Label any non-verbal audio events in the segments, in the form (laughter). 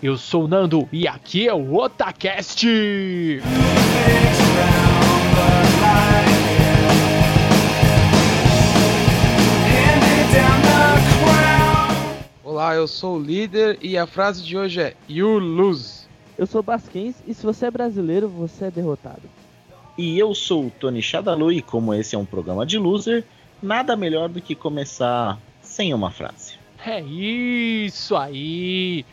Eu sou o Nando e aqui é o Otacast! Olá, eu sou o líder e a frase de hoje é You lose. Eu sou Basquens e se você é brasileiro, você é derrotado. E eu sou o Tony Shadalu e como esse é um programa de loser, nada melhor do que começar sem uma frase. É isso aí!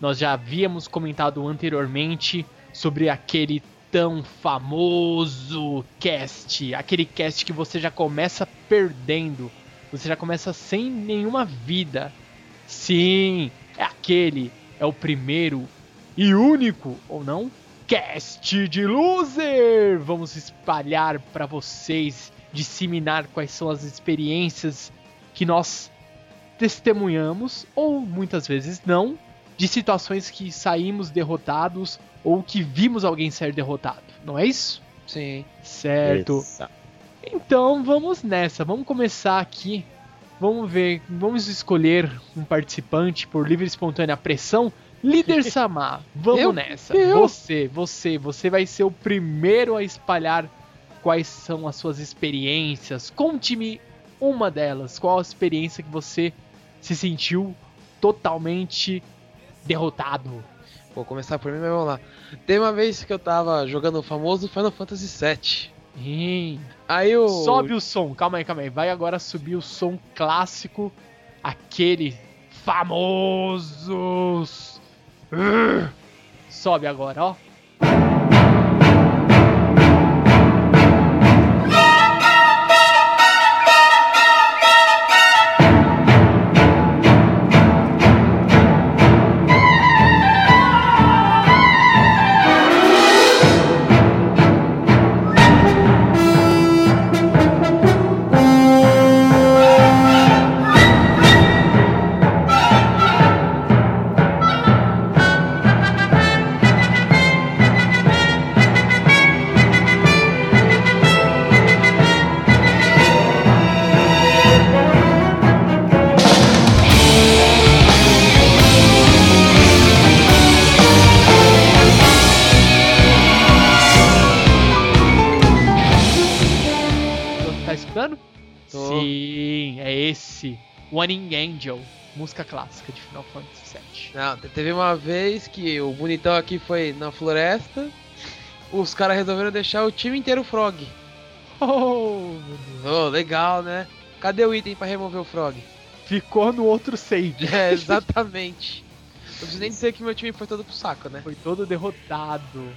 Nós já havíamos comentado anteriormente sobre aquele tão famoso cast, aquele cast que você já começa perdendo, você já começa sem nenhuma vida. Sim, é aquele, é o primeiro e único, ou não? Cast de Loser! Vamos espalhar para vocês, disseminar quais são as experiências que nós testemunhamos, ou muitas vezes não, de situações que saímos derrotados ou que vimos alguém ser derrotado, não é isso? Sim. Certo. Exato. Então vamos nessa, vamos começar aqui. Vamos ver, vamos escolher um participante por livre e espontânea pressão. Líder (laughs) Samar, vamos Eu? nessa. Eu? Você, você, você vai ser o primeiro a espalhar quais são as suas experiências. Conte-me uma delas. Qual a experiência que você se sentiu totalmente derrotado? Vou começar por mim, mas vamos lá. Tem uma vez que eu tava jogando o famoso Final Fantasy VII. Ih, Aí eu. Sobe o som, calma aí, calma aí. Vai agora subir o som clássico, aquele famoso. Urgh. Sobe agora, ó. Música clássica de Final Fantasy VII. Não, te- teve uma vez que o bonitão aqui foi na floresta. Os caras resolveram deixar o time inteiro frog. (laughs) Oh, meu Deus. Oh, legal, né? Cadê o item pra remover o frog? Ficou no outro save. (laughs) É, exatamente. Não preciso nem dizer que meu time foi todo pro saco, né? Foi todo derrotado.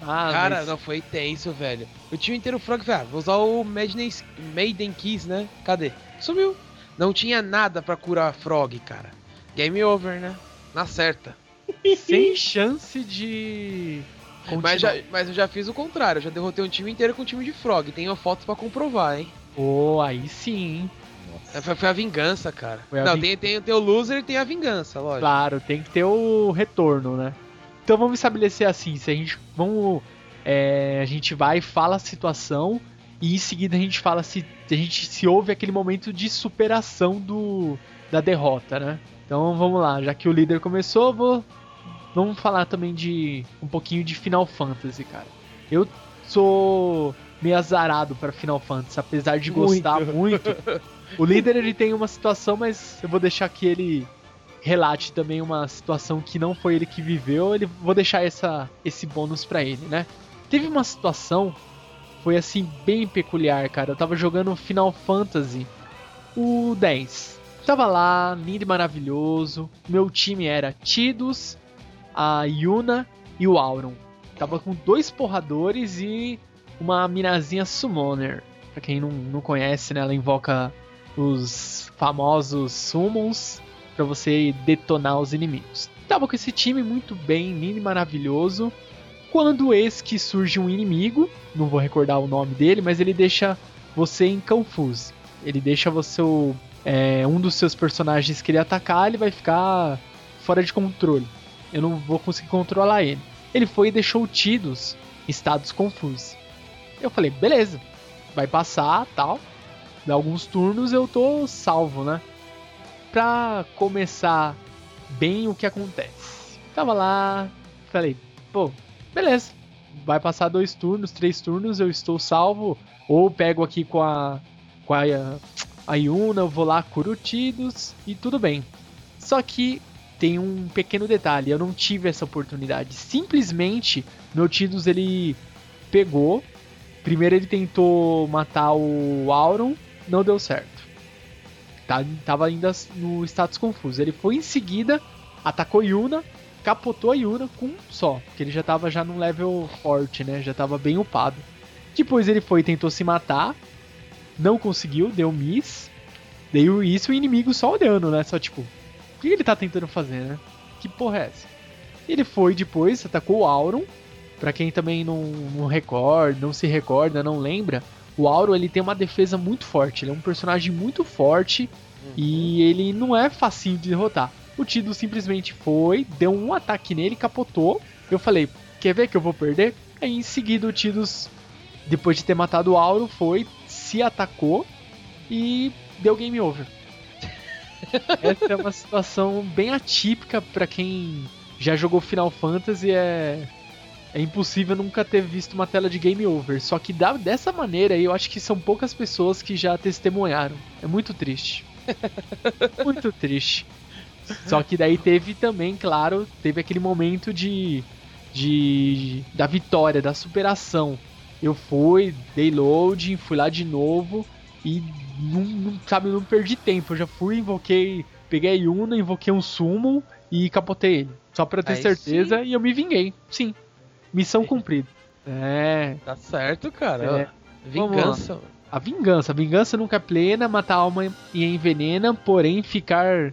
Ah, Cara, mas- não foi tenso, velho. O time inteiro frog, velho. Vou usar o Maiden, Maiden Keys, né? Cadê? Sumiu. Não tinha nada pra curar frog, cara. Game over, né? Na certa. (laughs) sem chance de. Mas, já, mas eu já fiz o contrário. Eu já derrotei um time inteiro com um time de frog. Tenho fotos pra comprovar, hein? Pô, aí sim? É, Foi, foi a vingança, cara. Foi a não, vin- tem, tem, tem o loser e tem a vingança, lógico. Claro, tem que ter o retorno, né? Então vamos estabelecer assim, se a gente vamos é, a gente vai e fala a situação e em seguida a gente fala se a gente se houve aquele momento de superação do da derrota, né? Então vamos lá, já que o líder começou, vou vamos falar também de um pouquinho de Final Fantasy, cara. Eu sou meio azarado para Final Fantasy, apesar de gostar muito. O líder ele tem uma situação, mas eu vou deixar que ele relate também uma situação que não foi ele que viveu, ele vou deixar essa, esse bônus pra ele, né? Teve uma situação foi assim bem peculiar, cara. Eu tava jogando Final Fantasy o 10. Tava lá, lindo e maravilhoso. Meu time era Tidus, a Yuna e o Auron. Tava com dois porradores e uma minazinha summoner. Pra quem não, não conhece, né, ela invoca os famosos summons para você detonar os inimigos. Tava com esse time muito bem, lindo e maravilhoso. Quando eis que surge um inimigo, não vou recordar o nome dele, mas ele deixa você em confuse. Ele deixa você é, um dos seus personagens que ele atacar, ele vai ficar fora de controle. Eu não vou conseguir controlar ele. Ele foi e deixou o Tidus em estados confusos. Eu falei, beleza, vai passar, tal. Dá alguns turnos eu tô salvo, né? Pra começar bem o que acontece. Tava lá, falei, pô, beleza. Vai passar dois turnos, três turnos, eu estou salvo. Ou pego aqui com a. com a, a Yuna, eu vou lá, curo Tidus e tudo bem. Só que tem um pequeno detalhe, eu não tive essa oportunidade. Simplesmente, meu Tidus ele pegou. Primeiro ele tentou matar o Auron, não deu certo. Tá, tava ainda no status confuso. Ele foi em seguida, atacou Yuna, capotou a Yuna com um só, porque ele já tava já num level forte, né? Já tava bem upado. Depois ele foi e tentou se matar, não conseguiu, deu miss. Deu isso o inimigo só olhando, né? Só tipo, o que ele tá tentando fazer, né? Que porra é essa? Ele foi depois, atacou o Auron. Pra quem também não, não recorda, não se recorda, não lembra, o Auron ele tem uma defesa muito forte. Ele é um personagem muito forte e ele não é facinho de derrotar. O Tido simplesmente foi, deu um ataque nele, capotou. Eu falei, quer ver que eu vou perder? Aí em seguida o Tidus, depois de ter matado o Auro, foi, se atacou e deu game over. (laughs) Essa é uma situação bem atípica pra quem já jogou Final Fantasy. É, é impossível nunca ter visto uma tela de game over. Só que da, dessa maneira eu acho que são poucas pessoas que já testemunharam. É muito triste. (laughs) muito triste. Só que daí teve também, claro, teve aquele momento de, de da vitória, da superação. Eu fui, dei loading, fui lá de novo e não, não, sabe, não perdi tempo. Eu já fui, invoquei, peguei a Yuna, invoquei um sumo e capotei ele. Só pra ter Aí certeza sim. e eu me vinguei. Sim. Missão cumprida. É. Tá certo, cara. É. Vingança. A vingança. A vingança nunca é plena, mata a alma e envenena, porém ficar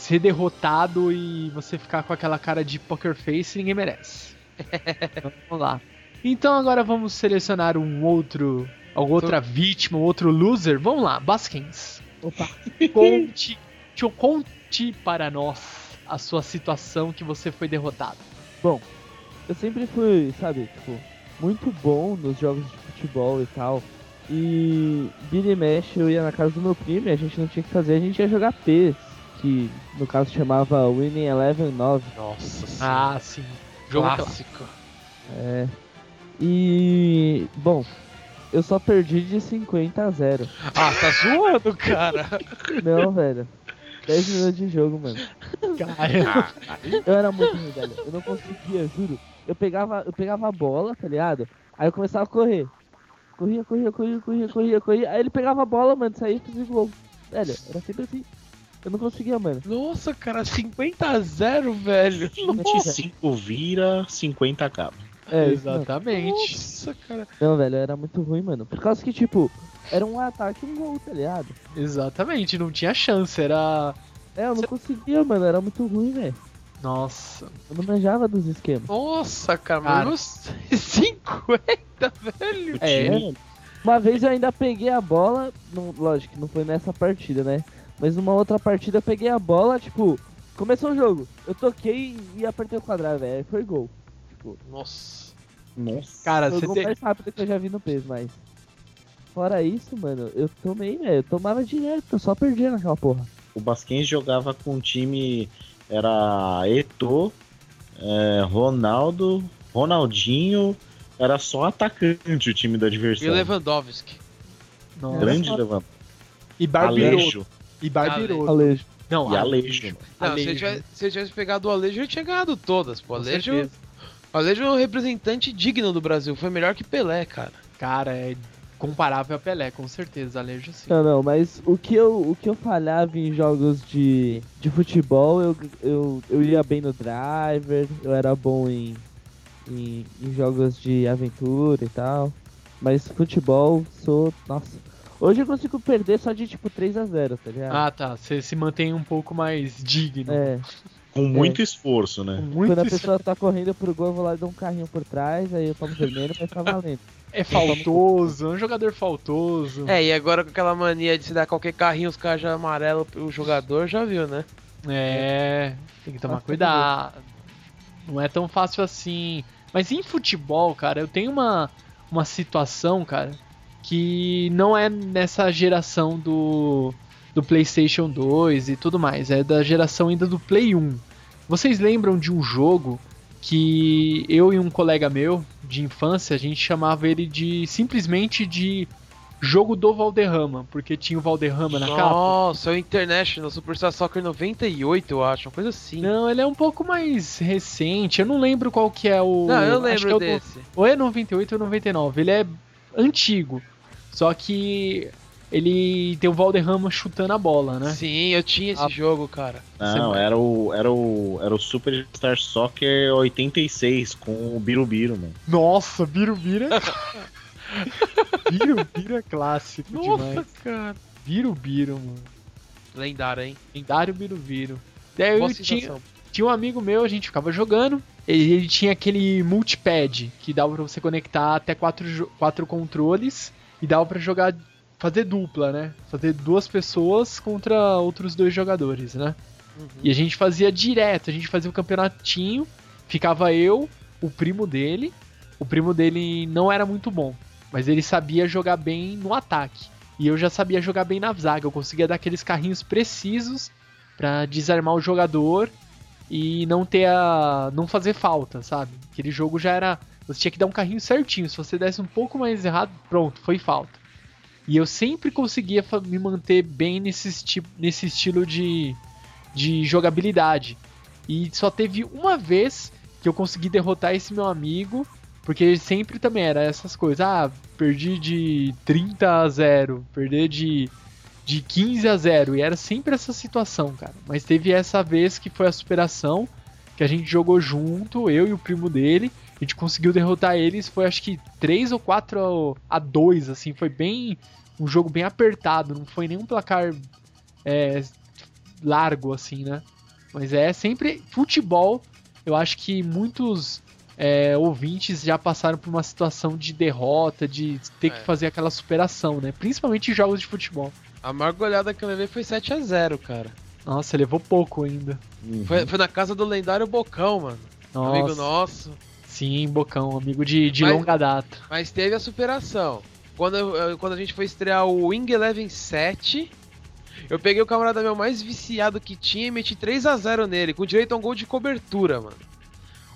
ser derrotado e você ficar com aquela cara de poker face ninguém merece. Então, (laughs) vamos lá. Então agora vamos selecionar um outro, outra vítima, um outro loser. Vamos lá, Baskins. Opa. (laughs) Conte, conte para nós a sua situação que você foi derrotado. Bom, eu sempre fui, sabe, tipo, muito bom nos jogos de futebol e tal. E e mexe, eu ia na casa do meu primo e a gente não tinha o que fazer, a gente ia jogar PES, que no caso chamava Winning Eleven 9. Nossa senhora. Ah, sim. Jogo clássico. É. E. Bom, eu só perdi de 50 a 0. Ah, tá zoando, cara. Não, velho. 10 minutos de jogo, mano. Cara, Eu era muito ruim, velho. Eu não conseguia, juro. Eu pegava, eu pegava a bola, tá ligado? Aí eu começava a correr. Corria, corria, corria, corria, corria, corria. Aí ele pegava a bola, mano, saía e fazia gol. Velho, era sempre assim. Eu não conseguia, mano. Nossa, cara, 50 a 0, velho. 25 vira, 50 acaba. É, exatamente. Nossa, cara. Não, velho, era muito ruim, mano. Por causa que, tipo, era um ataque e um gol, tá ligado? Exatamente, não tinha chance, era. É, eu não Cê- conseguia, mano. Era muito ruim, velho. Nossa. Eu não manjava dos esquemas. Nossa, cara, Cara. menos 50, (laughs) velho. É. Uma vez eu ainda peguei a bola, não, lógico que não foi nessa partida, né? Mas numa outra partida eu peguei a bola, tipo, começou o jogo. Eu toquei e apertei o quadrado, velho. aí Foi gol. Nossa. Nossa. Cara, Foi você gol tem. mais rápido que eu já vi no PES, mas. Fora isso, mano, eu tomei, velho. Eu tomava direto, eu só perdia naquela porra. O Basquens jogava com um time. Era Eto, é, Ronaldo, Ronaldinho. Era só atacante o time do E adversário. o Lewandowski. Nossa. Grande levanta. E Barbiroto. Alejo. E Barbiroto. Alejo. Não, E Alejo. Não, se Alejo. tivesse, se ele tivesse pegado o Alejo, ele tinha ganhado todas. Pô, Alejo, certeza. o Alejo é um representante digno do Brasil. Foi melhor que Pelé, cara. Cara, é comparável a Pelé, com certeza, Alejo sim. Não, não, mas o que eu, o que eu falhava em jogos de, de futebol, eu, eu, eu ia bem no driver, eu era bom em, em, em jogos de aventura e tal. Mas futebol, sou. Nossa. Hoje eu consigo perder só de tipo 3 a 0 tá ligado? Ah, tá. Você se mantém um pouco mais digno. é, Com muito esforço, Com né? muito quando a es- pessoa tá correndo pro gol, eu vou lá e dou um carrinho por trás, aí eu tomo vermelho, mas tá valendo. É faltoso, é um jogador faltoso. É, e agora com aquela mania de se dar qualquer carrinho, os caras já amarelo o jogador, já viu, né? É, tem que tomar Nossa, cuidado. Não é tão fácil assim. Mas em futebol, cara, eu tenho uma, uma situação, cara, que não é nessa geração do, do PlayStation 2 e tudo mais. É da geração ainda do Play 1. Vocês lembram de um jogo que eu e um colega meu de infância, a gente chamava ele de simplesmente de jogo do Valderrama, porque tinha o Valderrama na capa? Nossa, é o International Superstar Soccer 98, eu acho, uma coisa assim. Não, ele é um pouco mais recente. Eu não lembro qual que é o. Não, eu acho lembro que é o desse. Ou é 98 ou 99. Ele é antigo. Só que ele tem o Valderrama chutando a bola, né? Sim, eu tinha esse Ah. jogo, cara. Não, era o, era o, era o Superstar Soccer 86 com o Birubiru, mano. Nossa, Birubiru. Birubiru (laughs) é clássico Nossa, demais. cara. Birubiru, mano. Lendário, hein? Lendário Birubiru. Daí eu tinha, tinha um amigo meu, a gente ficava jogando. E Ele tinha aquele multipad que dava pra você conectar até quatro, quatro controles e dava pra jogar, fazer dupla, né? Fazer duas pessoas contra outros dois jogadores, né? Uhum. E a gente fazia direto, a gente fazia o campeonatinho, ficava eu, o primo dele. O primo dele não era muito bom, mas ele sabia jogar bem no ataque. E eu já sabia jogar bem na zaga, eu conseguia dar aqueles carrinhos precisos pra desarmar o jogador e não ter a não fazer falta, sabe? Aquele jogo já era, você tinha que dar um carrinho certinho, se você desse um pouco mais errado, pronto, foi falta. E eu sempre conseguia me manter bem nesse, esti nesse estilo de, de jogabilidade. E só teve uma vez que eu consegui derrotar esse meu amigo, porque sempre também era essas coisas. Ah, perdi de 30 a 0, perder de, de 15 a 0. E era sempre essa situação, cara. Mas teve essa vez que foi a superação, que a gente jogou junto, eu e o primo dele. A gente conseguiu derrotar eles, foi acho que 3 ou 4 a 2, assim, foi bem. Um jogo bem apertado, não foi nenhum placar é, largo, assim, né? Mas é sempre futebol. Eu acho que muitos é, ouvintes já passaram por uma situação de derrota, de ter que É. fazer aquela superação, né? Principalmente em jogos de futebol. A maior goleada que eu levei foi 7x0, cara. Nossa, levou pouco ainda. Uhum. Foi, foi na casa do lendário Bocão, mano. Nossa, Amigo nosso. sim, Bocão, amigo de, de Mas- longa data. Mas teve a superação. Quando, eu- quando a gente foi estrear o Wing Eleven 7, eu peguei o camarada meu mais viciado que tinha e meti 3x0 nele, com direito a um gol de cobertura, mano.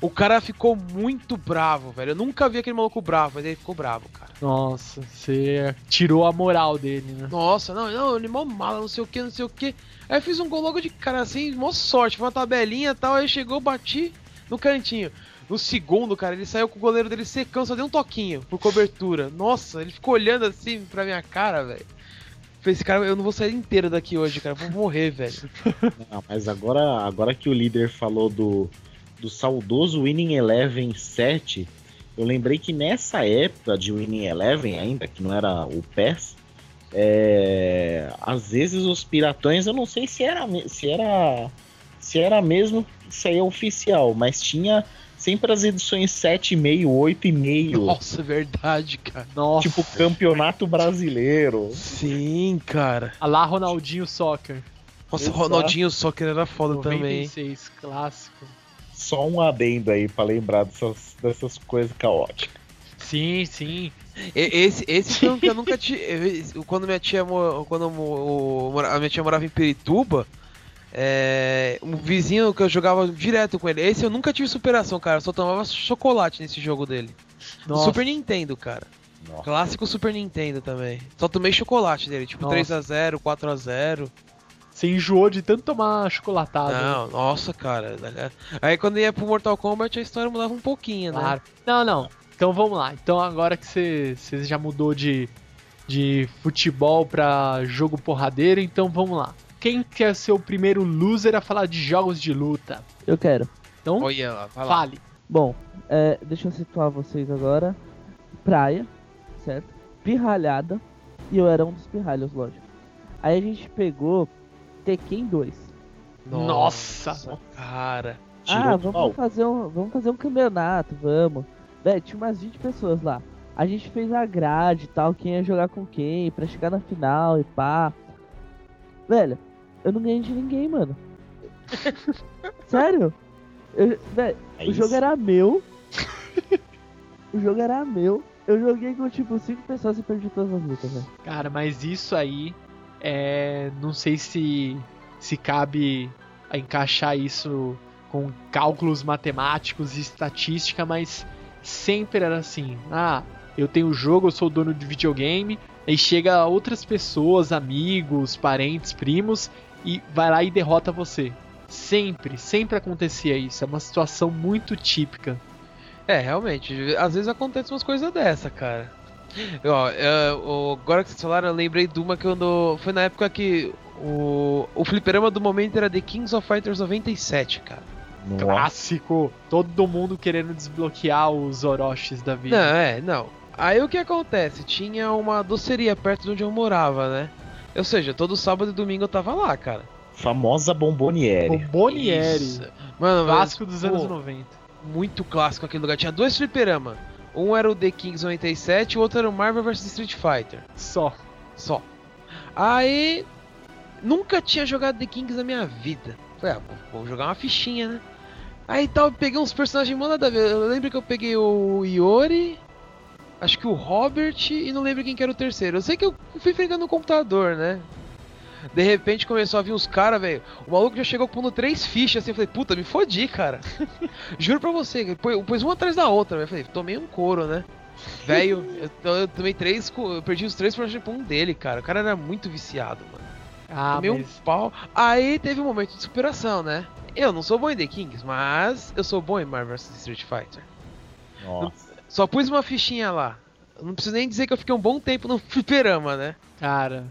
O cara ficou muito bravo, velho. Eu nunca vi aquele maluco bravo, mas ele ficou bravo, cara. Nossa, você tirou a moral dele, né? Nossa, não, não, ele é mó mala, não sei o que, não sei o que. Aí eu fiz um gol logo de cara assim, mó sorte, foi uma tabelinha e tal, aí chegou, bati no cantinho. No segundo, cara, ele saiu com o goleiro dele secando, só deu um toquinho por cobertura. Nossa, ele ficou olhando assim pra minha cara, velho. Falei, esse cara, eu não vou sair inteiro daqui hoje, cara, vou morrer, velho. (laughs) Ah, mas agora, agora que o líder falou do, do saudoso Winning Eleven 7, eu lembrei que nessa época de Winning Eleven ainda, que não era o PES, é, às vezes os piratões, eu não sei se era se era se era mesmo, aí é oficial, mas tinha sempre as edições 7,5, 8,5, Nossa, é verdade, cara. Nossa, tipo campeonato brasileiro. Sim, cara. a lá Ronaldinho Soccer. Nossa, Exato. Ronaldinho Soccer era foda também. hein? 96, clássico. Só um adendo aí pra lembrar dessas, dessas coisas caóticas. Sim, sim. Esse, esse foi um que eu nunca tive. Quando minha tia, quando o- a minha tia morava em Perituba, é, um vizinho que eu jogava direto com ele. Esse eu nunca tive superação, cara. Eu só tomava chocolate nesse jogo dele. No Nossa, Super Nintendo, cara. Nossa. Clássico Super Nintendo também. Só tomei chocolate dele, tipo Nossa. 3x0, 4x0. Você enjoou de tanto tomar chocolatado. né? Não, nossa, cara. Aí quando ia pro Mortal Kombat a história mudava um pouquinho, né? Claro. Não, não. Então vamos lá. Então agora que você, você já mudou de, de futebol pra jogo porradeiro, então vamos lá. Quem quer ser o primeiro loser a falar de jogos de luta? Eu quero. Então, Olha lá, vai lá. fale. Bom, é, deixa eu situar vocês agora. Praia, certo? Pirralhada. E eu era um dos pirralhos, lógico. Aí a gente pegou Tekken 2. Nossa. Cara. ah, vamos pau. fazer, um, vamos fazer um campeonato, vamos. Véi, tinha umas 20 pessoas lá. A gente fez a grade e tal, quem ia jogar com quem, pra chegar na final e pá. Velho, eu não ganhei de ninguém, mano. (laughs) Sério? Eu, véi, É o isso. jogo era meu. o jogo era meu. Eu joguei com tipo 5 pessoas e perdi todas as lutas, velho. Cara, mas isso aí é. Não sei se se cabe encaixar isso com cálculos matemáticos e estatística, mas sempre era assim: ah, eu tenho o jogo, eu sou dono de videogame, aí chega outras pessoas, amigos, parentes, primos e vai lá e derrota você. Sempre, sempre acontecia isso. É uma situação muito típica. É, realmente. Às vezes acontecem umas coisas dessa, cara. (laughs) Ó, eu, agora que vocês falaram, eu lembrei de uma que eu ando. Foi na época que o, o fliperama do momento era The Kings of Fighters 97, cara. Nossa. Clássico. Todo mundo querendo desbloquear os Orochis da vida. Não, é, não. Aí o que acontece? Tinha uma doceria perto de onde eu morava, né? Ou seja, todo sábado e domingo eu tava lá, cara. Famosa Bomboniere. O Bonieri. Isso. Mano, Clássico mas, dos anos pô, 90. Muito clássico aquele lugar. Tinha dois fliperama. Um era o The Kings 97 e o outro era o Marvel vs Street Fighter. Só. Só. Aí. Nunca tinha jogado The Kings na minha vida. Falei, ah, vou, jogar uma fichinha, né? Aí tal, peguei uns personagens mó nada a ver. Eu lembro que eu peguei o Iori, acho que o Robert e não lembro quem que era o terceiro. Eu sei que eu fui enfrentando no computador, né? De repente começou a vir uns caras, velho. O maluco já chegou pondo três fichas assim. Eu falei, puta, me fodi, cara. (laughs) Juro pra você. Pô- Pôs uma atrás da outra. velho. Eu falei, tomei um couro, né? Velho, eu, eu tomei três. Eu perdi os três pra um dele, cara. O cara era muito viciado, mano. Ah, Tomei um mas pau. Aí teve um momento de superação, né? Eu não sou bom em The Kings, mas eu sou bom em Marvel vs Street Fighter. Nossa. Só pus uma fichinha lá. Não preciso nem dizer que eu fiquei um bom tempo no (laughs) fliperama, né? cara.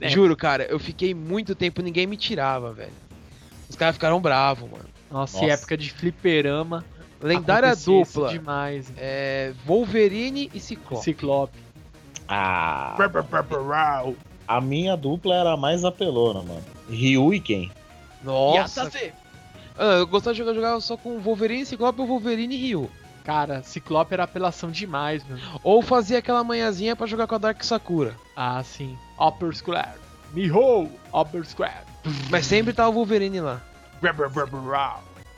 É. Juro, cara, eu fiquei muito tempo ninguém me tirava, velho. Os caras ficaram bravos, mano. Nossa, Nossa. e época de fliperama. Lendária dupla. demais. É. Wolverine e Ciclope. Ciclope. Ah, a minha dupla era a mais apelona, mano. Ryu e quem? Nossa. Ah, eu gostava de jogar, jogava só com Wolverine, Ciclope ou Wolverine e Ryu. Cara, Ciclope era apelação demais, mano. Ou fazia aquela manhãzinha pra jogar com a Dark Sakura. Ah, sim. Upper Square. Miho! Upper Square. Mas sempre tava o Wolverine lá.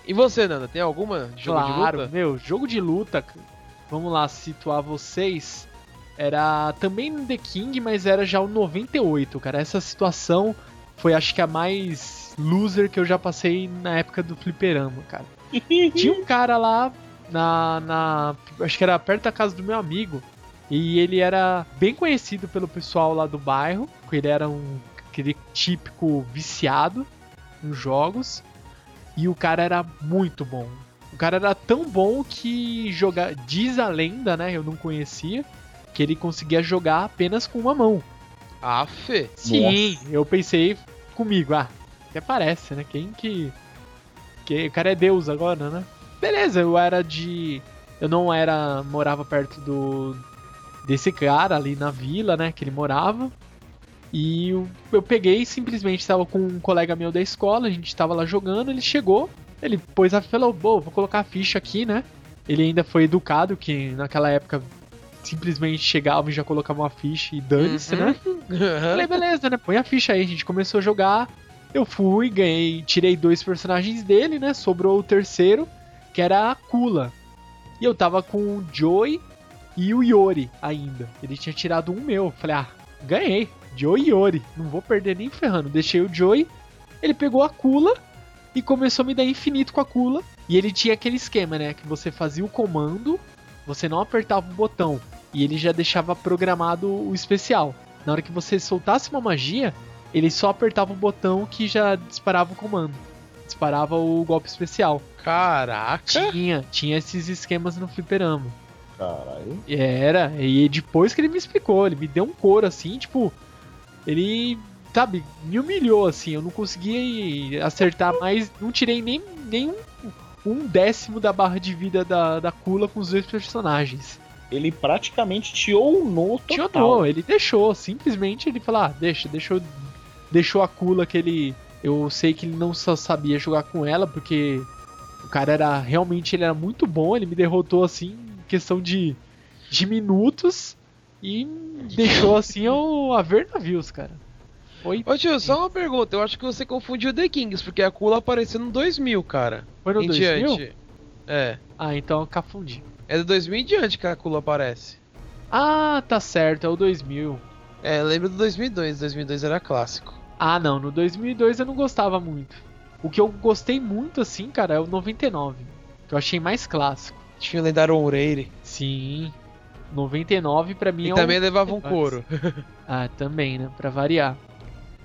E você, Nanda, tem alguma de jogo claro, de luta? meu, jogo de luta. Vamos lá situar vocês. Era também no The King, mas era já o 98, cara. Essa situação foi acho que a mais loser que eu já passei na época do fliperama, cara. (laughs) Tinha um cara lá na, na. Acho que era perto da casa do meu amigo. E ele era bem conhecido pelo pessoal lá do bairro. porque Ele era um aquele típico viciado em jogos. E o cara era muito bom. O cara era tão bom que jogar. Diz a lenda, né? Eu não conhecia. Que ele conseguia jogar apenas com uma mão. Ah, Fê. Sim, eu pensei comigo, ah, até parece, né? Quem que. que o cara é Deus agora, né? Beleza, eu era de. Eu não era. morava perto do. Desse cara ali na vila, né? Que ele morava. E eu, eu peguei simplesmente estava com um colega meu da escola, a gente estava lá jogando, ele chegou, ele pôs a falou, bom, vou colocar a ficha aqui, né? Ele ainda foi educado, que naquela época simplesmente chegava e já colocava uma ficha e dane-se, né? (laughs) Falei, beleza, né? Põe a ficha aí. A gente começou a jogar. Eu fui, ganhei, tirei dois personagens dele, né? Sobrou o terceiro, que era a Kula. E eu tava com o Joey e o Yori ainda. Ele tinha tirado um meu. Falei, ah, ganhei. Joey e Yori. Não vou perder nem ferrando. Deixei o Joey. Ele pegou a Kula e começou a me dar infinito com a Kula. E ele tinha aquele esquema, né? Que você fazia o comando, você não apertava o botão. E ele já deixava programado o especial. Na hora que você soltasse uma magia, ele só apertava o botão que já disparava o comando. Disparava o golpe especial. Caraca. Tinha, tinha esses esquemas no fliperama. Caralho. Era, e depois que ele me explicou, ele me deu um couro assim, tipo, ele, sabe, me humilhou assim, eu não conseguia acertar mais, não tirei nem, nem um, um décimo da barra de vida da, da Kula com os dois personagens. Ele praticamente te ounou total. Tionou, ele deixou, simplesmente ele falou, ah, deixa, deixou, deixou a Kula que ele, eu sei que ele não só sabia jogar com ela, porque o cara era, realmente ele era muito bom, ele me derrotou assim, questão de, de minutos, e deixou assim a ver navios, cara. Foi, Ô tio, só uma pergunta. Eu acho que você confundiu The Kings, porque a Kula apareceu no 2000, cara. foi no em 2000? diante. É. Ah, então eu cafundi. É do 2000 em diante que a Kula aparece. Ah, tá certo, é o 2000. É, lembro do 2002. 2002 era clássico. Ah, não, no 2002 eu não gostava muito. O que eu gostei muito, assim, cara, é o 99. Que eu achei mais clássico. Tinha o lendário Oureire. Sim. 99 pra mim E é também o... levava um couro. (laughs) Ah, também, né? Pra variar.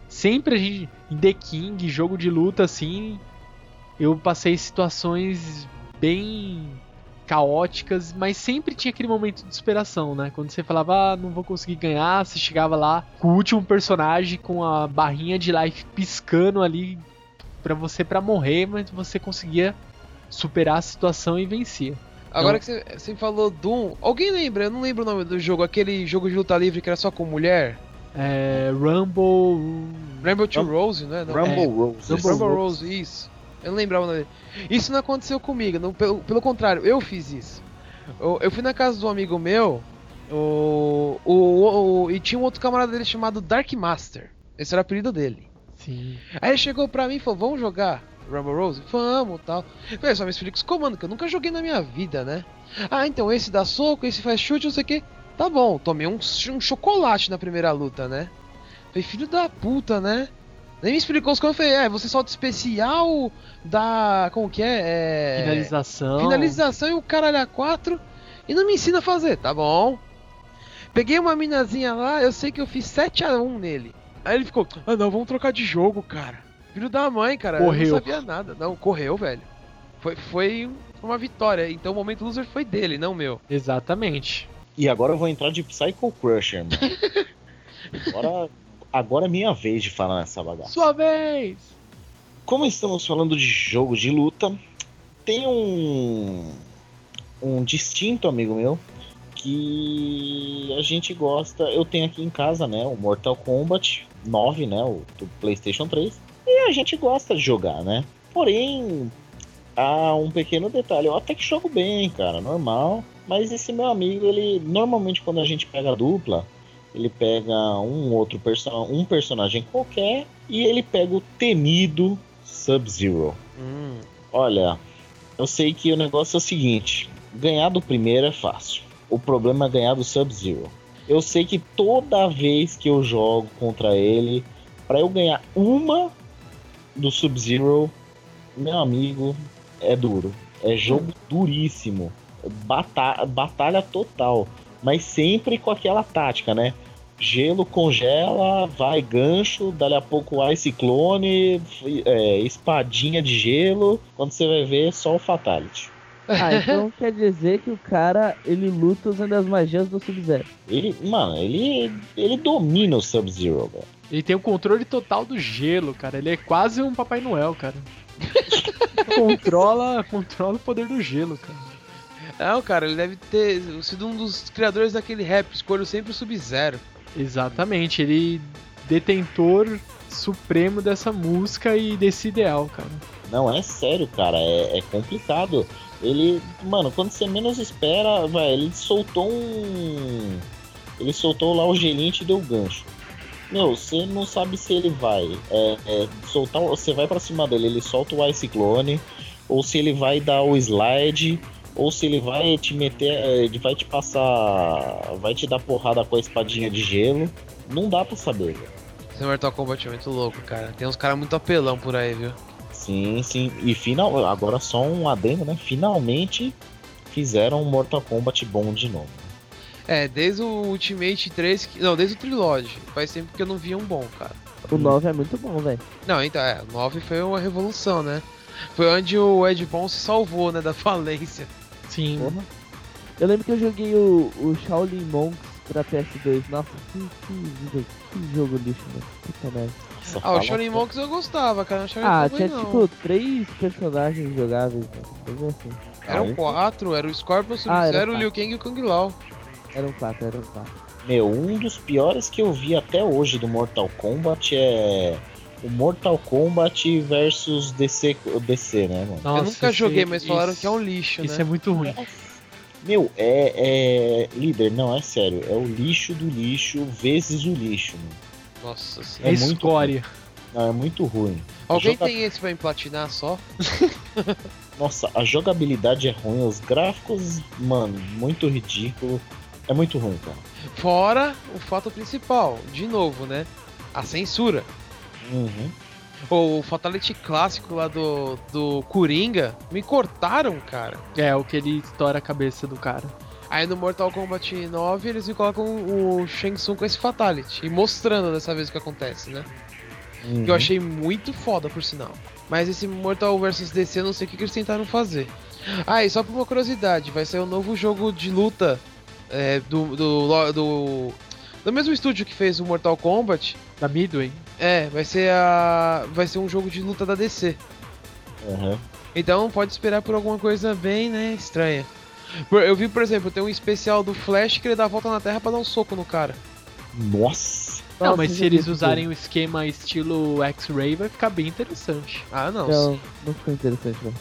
Sempre a gente. Em The King, jogo de luta, assim. Eu passei situações bem caóticas, mas sempre tinha aquele momento de superação, né? Quando você falava, ah, não vou conseguir ganhar, você chegava lá com o último personagem com a barrinha de life piscando ali pra você pra morrer, mas você conseguia superar a situação e vencia. Agora que você, você falou Doom, alguém lembra? Eu não lembro o nome do jogo, aquele jogo de luta livre que era só com mulher. É, Rumble. Rainbow Two Rum- Rose, né? Não, Rumble É. Rose. Rumble Rumble Rose. Rose, isso. Eu não lembrava o nome dele. Isso não aconteceu comigo, não, pelo, pelo contrário, eu fiz isso. Eu, eu fui na casa de um amigo meu, o, o, o- e tinha um outro camarada dele chamado Dark Master. Esse era o apelido dele. Sim. Aí ele chegou pra mim e falou: Vamos jogar Rumble Rose? Vamos tal. Falei, só me explica os comandos, que eu nunca joguei na minha vida, né? Ah, então esse dá soco, esse faz chute, não sei o que. Tá bom, tomei um, um chocolate na primeira luta, né? Falei, filho da puta, né? Nem me explicou os comandos. Eu falei, é, você solta especial da. Como que é? é... Finalização. Finalização e o caralho a 4 e não me ensina a fazer, tá bom. Peguei uma minazinha lá, eu sei que eu fiz 7x1 nele. Aí ele ficou, ah não, vamos trocar de jogo, cara. Filho da mãe, cara. Eu Correu. não sabia nada. Não, correu, velho. Foi, foi uma vitória. Então o momento loser foi dele, não meu. Exatamente. E agora eu vou entrar de Psycho Crusher, mano. (laughs) agora, agora é minha vez de falar nessa bagaça. Sua vez! Como estamos falando de jogo de luta, tem um um distinto amigo meu que a gente gosta. Eu tenho aqui em casa, né, o Mortal Kombat 9, né, o do PlayStation 3, e a gente gosta de jogar, né? Porém, há um pequeno detalhe, eu até que jogo bem, cara, normal, mas esse meu amigo, ele normalmente quando a gente pega a dupla, ele pega um outro person um personagem qualquer e ele pega o temido Sub-Zero. Hum. Olha, eu sei que o negócio é o seguinte: ganhar do primeiro é fácil. O problema é ganhar do Sub-Zero. Eu sei que toda vez que eu jogo contra ele, para eu ganhar uma do Sub-Zero, meu amigo, é duro. É jogo duríssimo. Bata batalha total. Mas sempre com aquela tática, né? Gelo congela, vai gancho, dali a pouco Ice Clone, é, espadinha de gelo. Quando você vai ver, só o Fatality. Ah, (laughs) então quer dizer que o cara, ele luta usando as magias do Sub-Zero. Ele, mano, ele, ele domina o Sub-Zero, velho. Ele tem o controle total do gelo, cara. Ele é quase um Papai Noel, cara. (laughs) controla, controla o poder do gelo, cara. Não, cara, ele deve ter sido um dos criadores daquele rap, escolho sempre o Sub-Zero. Exatamente, ele detentor supremo dessa música e desse ideal, cara. Não, é sério, cara, é, é complicado. Ele, mano, quando você menos espera, vai, ele soltou um. Ele soltou lá o gelinho e te deu o gancho. Meu, você não sabe se ele vai é, é, soltar. Você vai pra cima dele, ele solta o Ice Clone, ou se ele vai dar o slide, ou se ele vai te meter. é, Ele vai te passar. Vai te dar porrada com a espadinha de gelo. Não dá pra saber, velho. Esse Mortal Kombat é muito louco, cara. Tem uns caras muito apelão por aí, viu? Sim, sim. E final, agora só um adendo, né? Finalmente fizeram um Mortal Kombat bom de novo. É, desde o Ultimate 3, que- não, desde o Trilogy. Faz tempo que eu não via um bom, cara. O 9 é muito bom, velho. Não, então, é, o 9 foi uma revolução, né? Foi onde o Ed Boon se salvou, né, da (laughs) falência. Sim. Porra. Eu lembro que eu joguei o, o Shaolin Monks pra PS2. Nossa, que, que, jogo- que jogo lixo, mano. Puta merda. Ah, o Shaolin Monks eu gostava, cara. Achava Ah, tinha não. tipo três personagens jogáveis, mano. Coisa assim. Eram Ah, um- quatro, era o Scorpion, o Ah, era Sub-Zero, o quatro. Liu Kang e o Kung Lao. Eram quatro, eram quatro. Meu, um dos piores que eu vi até hoje do Mortal Kombat é o Mortal Kombat versus DC, DC né, mano? Nossa, eu nunca esse- joguei, mas falaram esse- que é um lixo, Isso né? é muito ruim. Meu, é, é. Líder, não, é sério. É o lixo do lixo vezes o lixo, mano. Nossa É, senhora. É muito escória. Não, é muito ruim. Alguém Joga- tem esse pra emplatinar só? Nossa, a jogabilidade é ruim, os gráficos, mano, muito ridículo. É muito ruim, cara. Fora o fato principal, de novo, né? A censura. Uhum. O Fatality clássico lá do, do Coringa, me cortaram, cara. É, o que ele estoura a cabeça do cara. Aí no Mortal Kombat 9 eles me colocam o Shang Tsung com esse Fatality. E mostrando dessa vez o que acontece, né? Uhum. Que eu achei muito foda, por sinal. Mas esse Mortal vs DC eu não sei o que, que eles tentaram fazer. Ah, e só por uma curiosidade, vai sair um novo jogo de luta é, do, do, do, do mesmo estúdio que fez o Mortal Kombat. Da Midway. É, vai ser a. Vai ser um jogo de luta da DC. Uhum. Então pode esperar por alguma coisa bem, né, estranha. Eu vi, por exemplo, tem um especial do Flash que ele dá a volta na Terra pra dar um soco no cara. Nossa! Não, mas se eles usarem o esquema estilo X-Ray, vai ficar bem interessante. Ah, não. Não, não ficou interessante, não.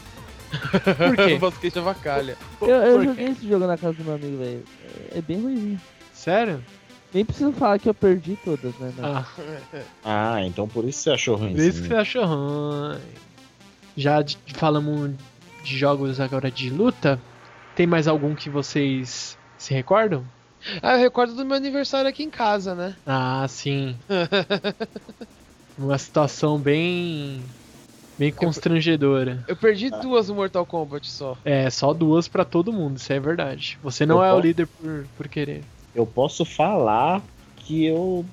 Por quê? (laughs) o Basquete avacalha. Eu, eu joguei esse jogo na casa do meu amigo, velho. É, bem ruimzinho. Sério? Nem preciso falar que eu perdi todas, né? Ah, (laughs) Ah, então por isso você achou ruim. por isso que você achou ruim. Já de- falamos de jogos agora de luta. Tem mais algum que vocês se recordam? Ah, eu recordo do meu aniversário aqui em casa, né? Ah, sim. (laughs) Uma situação bem. Bem constrangedora. Eu perdi duas no Mortal Kombat só. É, só duas pra todo mundo, isso é verdade. Você não Eu é o posso- líder por, por querer. Eu posso falar que eu,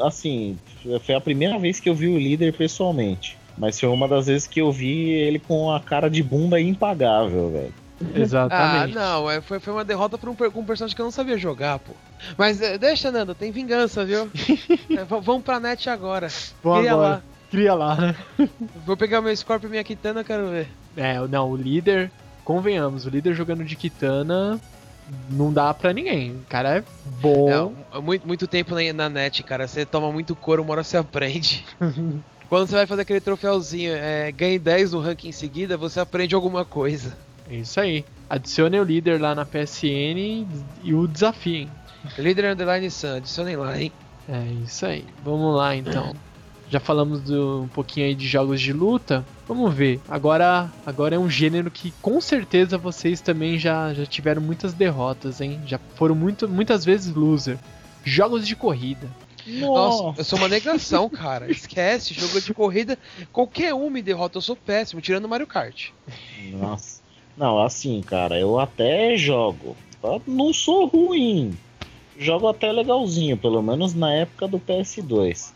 assim, foi a primeira vez que eu vi o líder pessoalmente. Mas foi uma das vezes que eu vi ele com a cara de bunda impagável, velho. Ah, Exatamente. não, é, foi, foi uma derrota pra um, um personagem que eu não sabia jogar, pô. Mas é, deixa, Nando, tem vingança, viu? (laughs) É, vamos pra net agora. Cria agora. lá. Cria lá, né? (laughs) Vou pegar meu Scorpio e minha Kitana, quero ver. É, não, o líder, convenhamos, o líder jogando de Kitana não dá pra ninguém. O cara é bom. É, muito, muito tempo na, na net, cara. Você toma muito couro, uma hora você aprende. (laughs) Quando você vai fazer aquele troféuzinho, é, ganhe 10 no ranking em seguida, você aprende alguma coisa. É isso aí. Adicione o líder lá na PSN e o desafiem. Líder Underline Sun, adicionem lá, hein? É isso aí. Vamos lá então. (clears throat) Já falamos do, um pouquinho aí de jogos de luta. Vamos ver. Agora, agora é um gênero que com certeza vocês também já, já tiveram muitas derrotas, hein? Já foram muito, muitas vezes loser. Jogos de corrida. Nossa, eu sou uma negação, cara. (laughs) Esquece, jogo de corrida, qualquer um me derrota, eu sou péssimo, tirando o Mario Kart. Nossa. Não, assim, cara, eu até jogo. Eu não sou ruim. Jogo até legalzinho, pelo menos na época do PS2.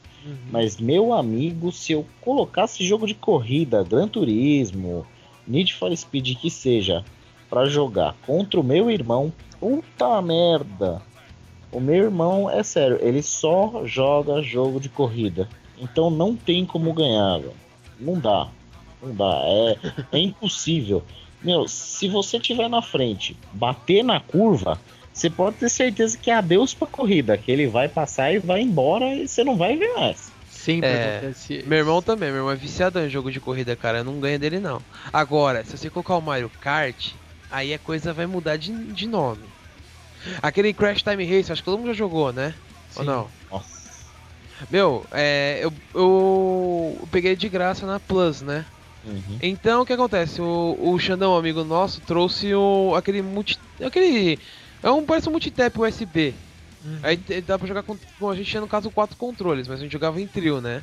Mas, meu amigo, se eu colocasse jogo de corrida, Gran Turismo, Need for Speed que seja, pra jogar contra o meu irmão, puta merda. O meu irmão, é sério, ele só joga jogo de corrida. Então não tem como ganhar, velho. Não dá. Não dá. É, é impossível. Meu, se você tiver na frente, bater na curva, você pode ter certeza que é adeus pra corrida, que ele vai passar e vai embora e você não vai ver mais. Sempre É. Meu irmão também, meu irmão é viciado em jogo de corrida, cara, eu não ganho dele não. Agora, se você colocar o Mario Kart, aí a coisa vai mudar de, de nome. Aquele Crash Time Race, acho que todo mundo já jogou, né? Ou Sim. não? Nossa. Meu, é, eu, eu, eu peguei de graça na Plus, né? Uhum. Então o que acontece? O, o Xandão, amigo nosso, trouxe o, aquele multi. aquele. É um, parece um multitap USB. Uhum. Aí dá pra jogar com. Bom, a gente tinha no caso quatro controles, mas a gente jogava em trio, né?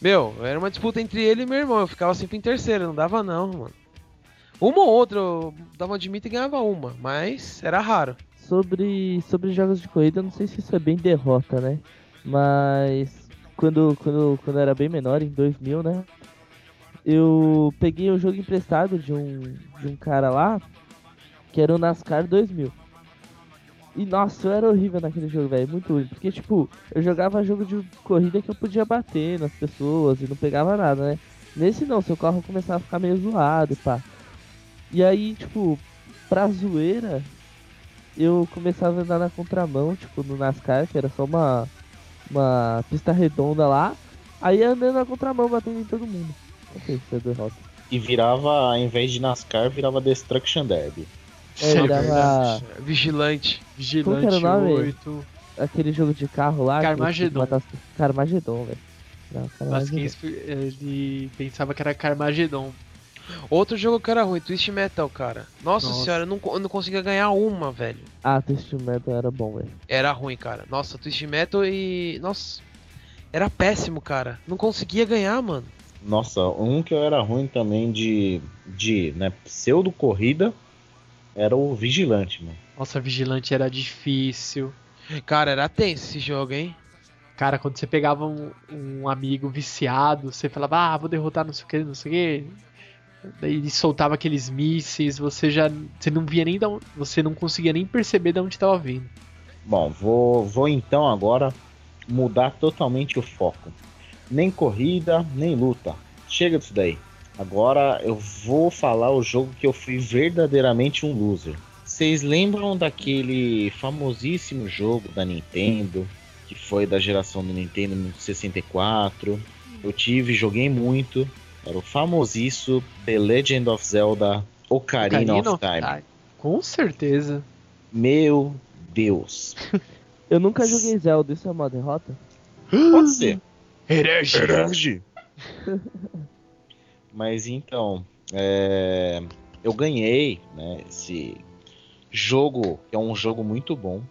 Meu, era uma disputa entre ele e meu irmão. Eu ficava sempre em terceiro, não dava não, mano. Uma ou outra, eu dava de mita e ganhava uma, mas era raro. Sobre, sobre jogos de corrida, eu não sei se isso é bem derrota, né? Mas quando, quando, quando eu era bem menor, em 2000, né? Eu peguei o jogo emprestado de um, de um cara lá, que era o NASCAR 2000. E nossa, eu era horrível naquele jogo, velho, muito ruim. Porque, tipo, eu jogava jogo de corrida que eu podia bater nas pessoas e não pegava nada, né? Nesse não, seu carro começava a ficar meio zoado pá. E aí, tipo, pra zoeira, eu começava a andar na contramão, tipo, no NASCAR, que era só uma, uma pista redonda lá. Aí andando na contramão, batendo em todo mundo. Sei se é derrota. E virava, ao invés de NASCAR, virava Destruction Derby. É, verdade. Vigilante. Como que era Vigilante o nome? 8. aquele jogo de carro lá. que você Carmageddon. mata as- Carmageddon, velho. Não, Mas Carmageddon. quem esp- ele pensava que era Carmageddon. Outro jogo que era ruim, Twist Metal, cara. Nossa, Nossa. senhora, eu não, eu não conseguia ganhar uma, velho. Ah, Twist Metal era bom, velho. Era ruim, cara. Nossa, Twist Metal e. Nossa. Era péssimo, cara. Não conseguia ganhar, mano. Nossa, um que eu era ruim também de, de né, pseudo corrida era o Vigilante, mano. Nossa, Vigilante era difícil. Cara, era tenso esse jogo, hein? Cara, quando você pegava um, um amigo viciado, você falava, ah, vou derrotar não sei o que, não sei o que. Daí ele soltava aqueles mísseis, você já. Você não via nem da onde, Você não conseguia nem perceber de onde estava vindo. Bom, vou, vou então agora mudar totalmente o foco. Nem corrida, nem luta. Chega disso daí. Agora eu vou falar o jogo que eu fui verdadeiramente um loser. Vocês lembram daquele famosíssimo jogo da Nintendo, que foi da geração do Nintendo 64? Eu tive, joguei muito. Era o famosíssimo The Legend of Zelda Ocarina, Ocarina of Time. Com certeza. Meu Deus. (laughs) Eu nunca joguei Zelda, isso é uma derrota? Pode ser. (gasps) Herege. Herege. (laughs) Mas então, é, eu ganhei né, esse jogo, que é um jogo muito bom,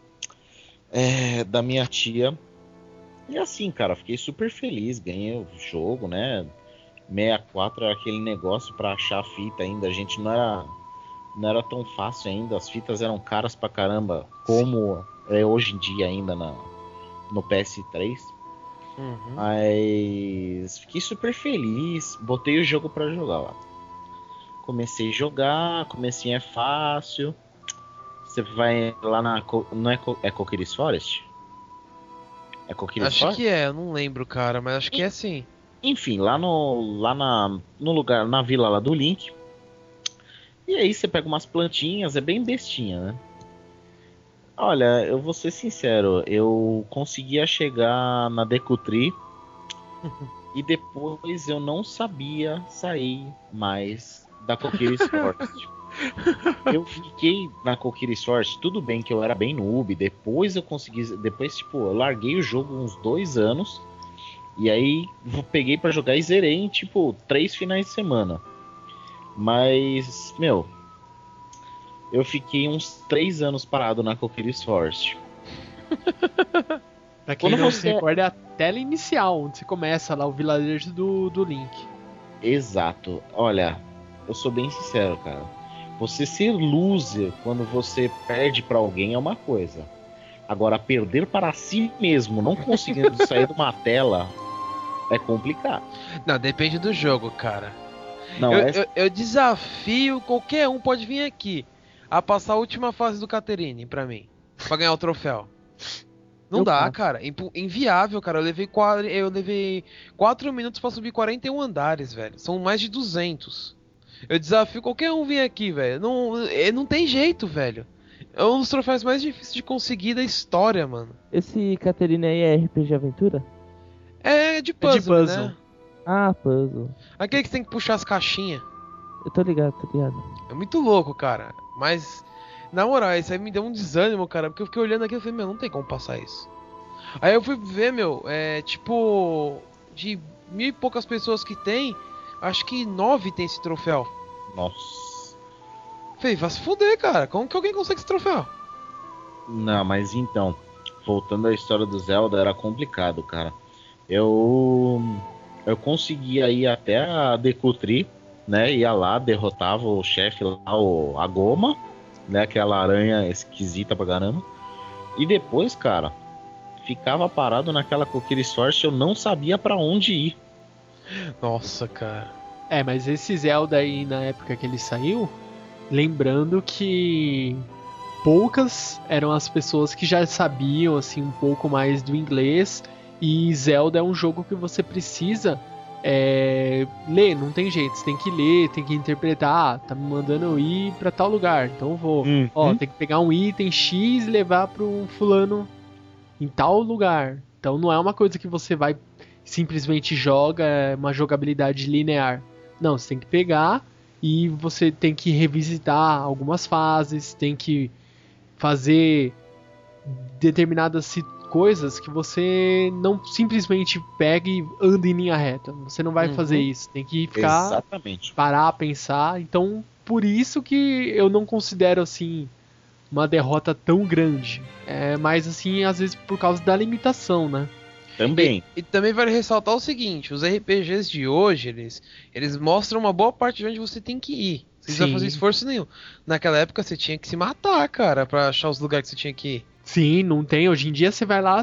é, da minha tia. E assim, cara, fiquei super feliz, ganhei o jogo, né? 64 era aquele negócio para achar a fita ainda, a gente não era não era tão fácil ainda, as fitas eram caras pra caramba, como é hoje em dia ainda na, no PS3. Uhum. Mas fiquei super feliz, botei o jogo pra jogar lá. Comecei a jogar, comecei é fácil. Você vai lá na. Não é, é Coqueiros Forest? É Coqueiros Acho Forest? que é, eu não lembro, cara, mas acho que é sim. Enfim, lá no. Lá na, no lugar, na vila lá do Link. E aí você pega umas plantinhas, é bem bestinha, né? Olha, eu vou ser sincero, eu conseguia chegar na Decutri (laughs) e depois eu não sabia sair mais da Coqueiros Forest. (laughs) Eu fiquei na Coqueiros Forest, tudo bem que eu era bem noob, depois eu consegui, depois tipo, eu larguei o jogo uns dois anos e aí (laughs) peguei pra jogar e zerei em tipo três finais de semana. Mas, meu, eu fiquei uns três anos parado na Coqueiros (laughs) Forest. Pra quem Quando não você- se recorda, é a tela inicial, onde você começa lá o vilarejo do, do Link. Exato. Olha, eu sou bem sincero, cara. Você ser loser quando você perde pra alguém é uma coisa. Agora, perder para si mesmo, não conseguindo (laughs) sair de uma tela, é complicado. Não, depende do jogo, cara. Não, eu, é eu- eu desafio qualquer um pode vir aqui a passar a última fase do Caterine pra mim. Pra ganhar o troféu. Não Eu dá, passo. cara. Impo- Inviável, cara. Eu levei, quatro, eu levei 4 minutos pra subir 41 andares, velho. São mais de 200. Eu desafio qualquer um vir aqui, velho. Não, é, não tem jeito, velho. É um dos troféus mais difíceis de conseguir da história, mano. Esse Caterina aí é RPG Aventura? É de puzzle, puzzle. né? Ah, puzzle. Aquele que você tem que puxar as caixinhas. Eu tô ligado, tô ligado. É muito louco, cara. Mas, na moral, isso aí me deu um desânimo, cara. Porque eu fiquei olhando aqui e falei, meu, não tem como passar isso. Aí eu fui ver, meu, é tipo. De mil e poucas pessoas que tem, acho que nove tem esse troféu. Nossa. Falei, vai se fuder, cara. Como que alguém consegue esse troféu? Não, mas então, voltando à história do Zelda, era complicado, cara. Eu eu conseguia ir até a Decutri, né? Ia lá, derrotava o chefe lá, o, a Goma, né? Aquela aranha esquisita pra caramba. E depois, cara, ficava parado naquela Coqueiros Forest, eu não sabia pra onde ir. Nossa, cara. É, mas esse Zelda aí, na época que ele saiu, lembrando que poucas eram as pessoas que já sabiam, assim, um pouco mais do inglês. E Zelda é um jogo que você precisa é, ler, não tem jeito. Você tem que ler, tem que interpretar. Ah, tá me mandando eu ir pra tal lugar, então eu vou. Ó, tem que pegar um item X e levar para um fulano em tal lugar. Então não é uma coisa que você vai simplesmente joga, é uma jogabilidade linear. Não, você tem que pegar e você tem que revisitar algumas fases, tem que fazer determinadas coisas que você não simplesmente pega e anda em linha reta. Você não vai Uhum. fazer isso. Tem que ficar Exatamente. parar, pensar. Então, por isso que eu não considero assim uma derrota tão grande. É mais assim, às vezes por causa da limitação, né? Também. E também vale ressaltar o seguinte, os RPGs de hoje, eles, eles mostram uma boa parte de onde você tem que ir. Você não precisa fazer esforço nenhum. Naquela época você tinha que se matar, cara, pra achar os lugares que você tinha que ir. Sim, não tem. Hoje em dia você vai lá,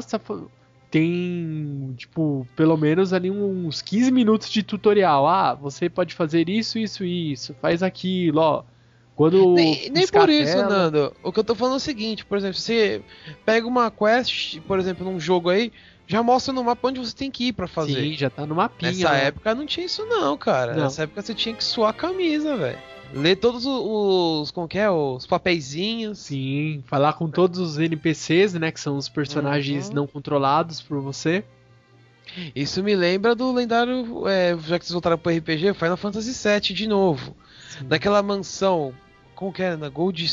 tem, tipo, pelo menos ali uns 15 minutos de tutorial. Ah, você pode fazer isso, isso e isso. Faz aquilo, ó. Quando Nem, nem por isso, tela- Nando. O que eu tô falando é o seguinte, por exemplo, você pega uma quest, por exemplo, num jogo aí, já mostra no mapa onde você tem que ir pra fazer. Sim, já tá no mapinha. Nessa lá. época não tinha isso não, cara. Não. Nessa época você tinha que suar a camisa, velho. Ler todos os, como que é, os papeizinhos. Sim, falar com todos os NPCs, né, que são os personagens Uhum. não controlados por você. Isso me lembra do lendário, é, já que vocês voltaram pro RPG, Final Fantasy VII de novo. Sim. Daquela mansão, como que era? Na Gold...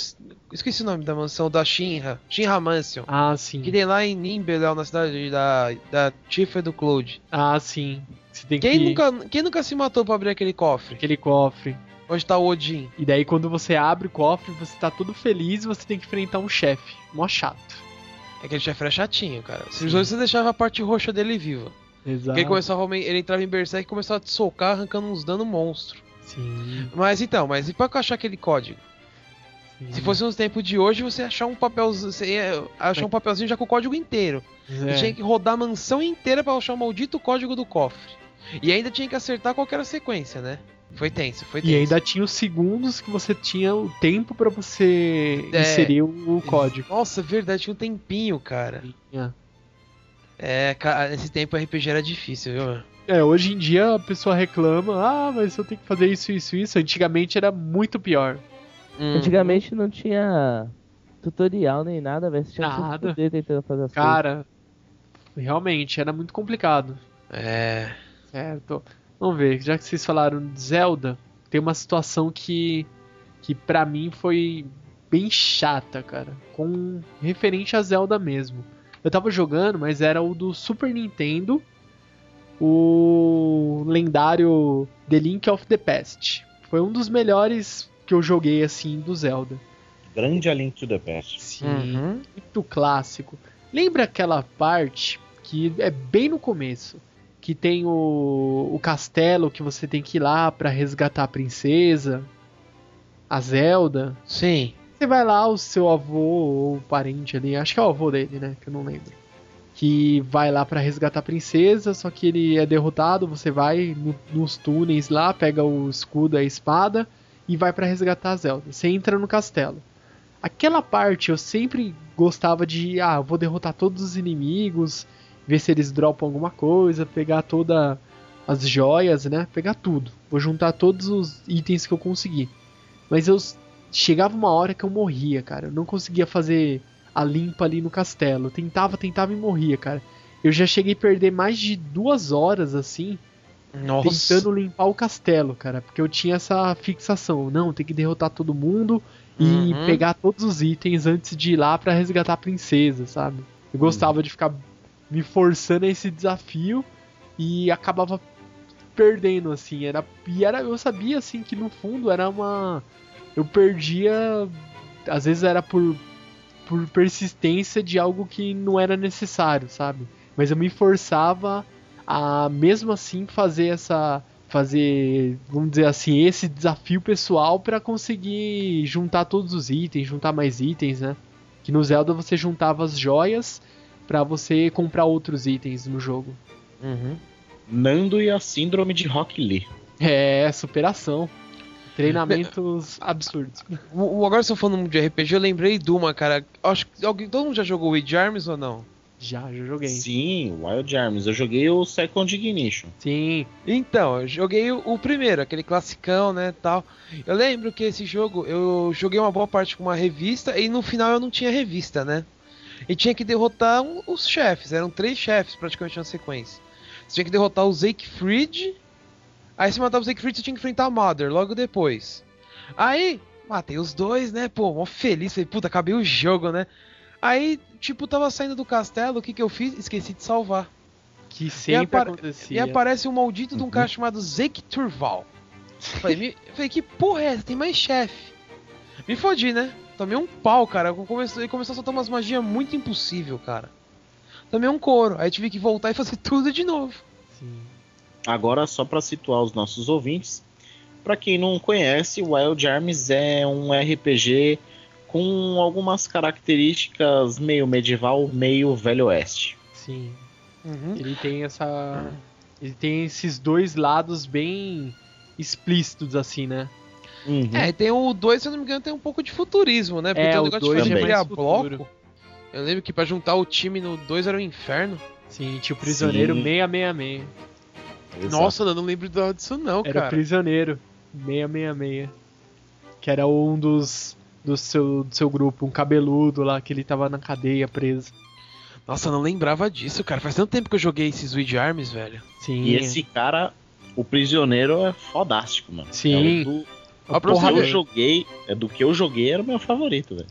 Esqueci o nome da mansão, da Shinra. Shinra Mansion. Ah, sim. Que tem lá em Nimbelel, na cidade da, da Tifa e do Cloud. Ah, sim. Quem que nunca, quem nunca se matou pra abrir aquele cofre? aquele cofre. Onde tá o Odin? E daí quando você abre o cofre, você tá todo feliz, você tem que enfrentar um chefe, mó chato. Aquele chefe era chatinho, cara. Sim. Simplesmente você deixava a parte roxa dele viva. Exato. Porque ele começava aumen- ele entrava em Berserk e começava a te socar, arrancando uns dano monstro. Sim, Mas então, mas e pra achar aquele código? sim. Se fosse nos tempos de hoje, você achar um papelzinho, você ia achar um papelzinho já com o código inteiro. É. Tinha que rodar a mansão inteira pra achar o maldito código do cofre. E ainda tinha que acertar qual que era a sequência, né? Foi tenso, foi tenso. E ainda tinha os segundos que você tinha o tempo pra você É. inserir o código. Nossa, verdade, tinha um tempinho, cara. Tinha. É, cara, nesse tempo o RPG era difícil, viu? É, hoje em dia a pessoa reclama, ah, mas eu tenho que fazer isso, isso, isso. Antigamente era muito pior. Hum. Antigamente não tinha tutorial nem nada, velho. Você tinha que Nada. fuder tentando fazer as Cara, realmente era muito complicado. É. Certo. Vamos ver, já que vocês falaram de Zelda, tem uma situação que, que para mim foi bem chata, cara. Com referente a Zelda mesmo. Eu tava jogando, mas era o do Super Nintendo, o lendário The Link of the Past. Foi um dos melhores que eu joguei assim do Zelda. Grande A Link to the Past. Sim, Uhum. muito clássico. Lembra aquela parte que é bem no começo, que tem o, o castelo que você tem que ir lá pra resgatar a princesa, a Zelda. Sim. Você vai lá, o seu avô ou parente ali, acho que é o avô dele, né, que eu não lembro. Que vai lá pra resgatar a princesa, só que ele é derrotado, você vai no- nos túneis lá, pega o escudo, a espada e vai pra resgatar a Zelda. Você entra no castelo. Aquela parte eu sempre gostava de, ah, vou derrotar todos os inimigos, ver se eles dropam alguma coisa, pegar todas as joias, né? Pegar tudo. Vou juntar todos os itens que eu conseguir. Mas eu chegava uma hora que eu morria, cara. Eu não conseguia fazer a limpa ali no castelo. Eu tentava, tentava e morria, cara. Eu já cheguei a perder mais de duas horas assim Nossa. tentando limpar o castelo, cara, porque eu tinha essa fixação, não, tem que derrotar todo mundo e Uhum. pegar todos os itens antes de ir lá pra resgatar a princesa, sabe? Eu gostava de ficar me forçando a esse desafio e acabava perdendo assim, era e era eu sabia assim que no fundo era uma eu perdia às vezes era por por persistência de algo que não era necessário, sabe? Mas eu me forçava a mesmo assim fazer essa fazer, vamos dizer assim, esse desafio pessoal pra conseguir juntar todos os itens, juntar mais itens, né? Que no Zelda você juntava as joias pra você comprar outros itens no jogo. Uhum. Nando e a Síndrome de Rock Lee. É, superação. Treinamentos (laughs) absurdos. O, o- agora se eu falando de RPG, eu lembrei de uma, cara. Acho que alguém, todo mundo já jogou Wii Arms ou não? Já, já joguei. Sim, Wild Arms. Eu joguei o Second Ignition. Sim, Então, eu joguei o, o primeiro, aquele classicão, né, tal. Eu lembro que esse jogo, eu joguei uma boa parte com uma revista e no final eu não tinha revista, né? E tinha que derrotar um- os chefes, eram três chefes praticamente na sequência. Você tinha que derrotar o Siegfried, aí se matava o Siegfried você tinha que enfrentar a Mother logo depois. Aí, matei os dois, né, pô, mó feliz, falei, puta, acabei o jogo, né? Aí, tipo, tava saindo do castelo, o que que eu fiz? Esqueci de salvar. que sempre apare- acontecia. E aparece um maldito de um Uhum. cara chamado Zeke Turval. Falei, me- falei, que porra é essa? Tem mais chefe. Me fodi, né? Tomei um pau, cara. Começou, ele começou a soltar umas magias muito impossível, cara. tomei um couro. Aí tive que voltar e fazer (laughs) tudo de novo. Sim. Agora, só para situar os nossos ouvintes, para quem não conhece, Wild Arms é um RPG com algumas características meio medieval, meio velho oeste. Sim. Uhum. Ele tem essa. Ele tem esses dois lados bem explícitos, assim, né? Uhum. É, e tem o 2, se eu não me engano, tem um pouco de futurismo, né? Porque É, tem um o negócio dois de mais futuro. bloco. Eu lembro que pra juntar o time no 2 era um inferno. Sim, tinha o prisioneiro Sim. 666. Exato. Nossa, eu não lembro disso não, Era o cara. prisioneiro 666. Que era um dos. Do seu, do seu grupo, um cabeludo lá, que ele tava na cadeia preso. Nossa, eu não lembrava disso, cara. Faz tanto tempo que eu joguei esses Weed Arms, velho. Sim. E esse cara, o prisioneiro, é fodástico, mano. Sim. É o do, Você que eu joguei, é do que eu joguei era o meu favorito, velho.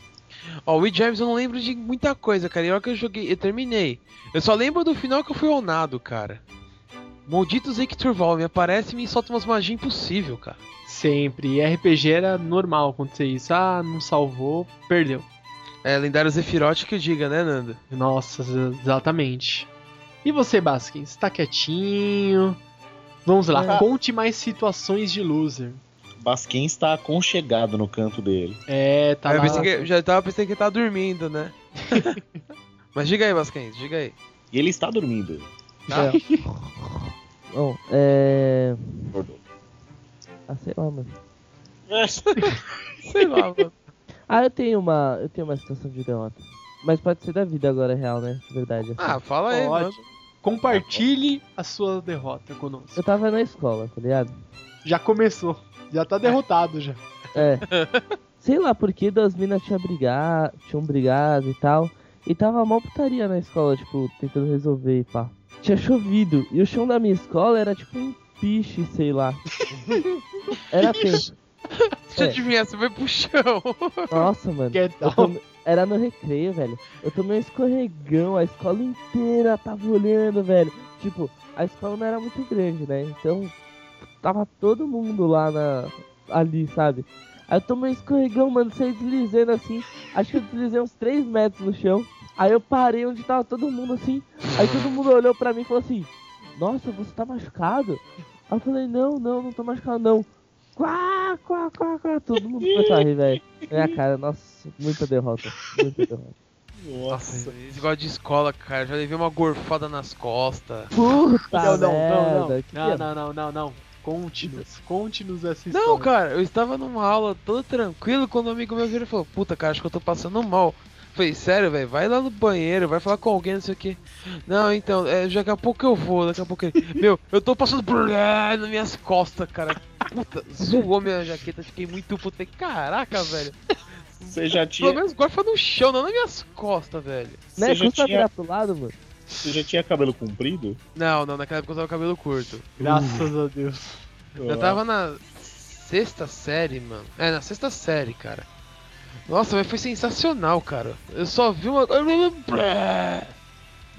Ó, o Weed Arms eu não lembro de muita coisa, cara. E a hora que eu joguei, eu terminei. Eu só lembro do final que eu fui onado, cara. Maldito Zeke Turval, me aparece e me solta umas magias impossível, cara. Sempre. E RPG era normal acontecer isso. Ah, não salvou, perdeu. É, lendário Zephyroth que eu diga, né, Nando? Nossa, exatamente. E você, Baskins? Tá quietinho? Vamos lá, Ah. conte mais situações de loser. Basquem está aconchegado no canto dele. É, tá Ah, eu lá. pensei que, já tava pensando que ele tava dormindo, né? (laughs) Mas diga aí, Vasquez, diga aí. E ele está dormindo. Tá? É. Bom, é. Acordou. Ah, sei lá, mano. (laughs) Sei lá, mano. Ah, eu tenho uma. Eu tenho uma situação de derrota. Mas pode ser da vida agora, real, né? De Verdade. assim. Ah, fala aí, Pode. mano. Compartilhe a sua derrota conosco. Eu tava na escola, tá ligado? Já começou. Já tá derrotado já. É. Sei lá porque das minas tinha brigado, tinham brigado e tal. E tava mal putaria na escola, tipo, tentando resolver e pá. Tinha chovido. E o chão da minha escola era tipo um piche, sei lá. (laughs) Era tenso. Deixa eu É. adivinhar, você vai pro chão. Nossa, mano. Tome- Era no recreio, velho. Eu tomei um escorregão, a escola inteira tava olhando, velho. Tipo, a escola não era muito grande, né? Então, tava todo mundo lá na. ali, sabe? Aí eu tomei um escorregão, mano, saí deslizando assim. Acho que eu deslizei uns 3 metros no chão. Aí eu parei onde tava todo mundo assim. Aí todo mundo olhou pra mim e falou assim: Nossa, você tá machucado? Aí eu falei: Não, não, não tô machucado não. Quá, quá, quá, quá. Todo mundo começou a rir, velho. Minha cara, nossa, muita derrota. Muita derrota. Nossa, esse negócio de escola, cara. Já levei uma gorfada nas costas. Puta Não, não, não, merda. não. que Não, não, não, não, não. Conte-nos. Conte-nos essa Não, história. cara, eu estava numa aula todo tranquilo quando um amigo meu virou e falou: Puta, cara, acho que eu tô passando mal. Falei, sério, velho, vai lá no banheiro, vai falar com alguém, não sei o que. Não, então, é, daqui a pouco eu vou, daqui a pouco ele. (laughs) Meu, eu tô passando por nas minhas costas, cara. Puta, zoou minha jaqueta, fiquei muito puto. Caraca, velho. Você já Pelo tinha, menos gorfa no chão, não nas minhas costas, velho. Né, custa tinha, virar pro lado, mano? Você já tinha cabelo comprido? Não, não, naquela época eu tava com cabelo curto. Graças a Deus. Eu tava na sexta série, mano. É, na sexta série, cara. Nossa, mas foi sensacional, cara. Eu só vi uma.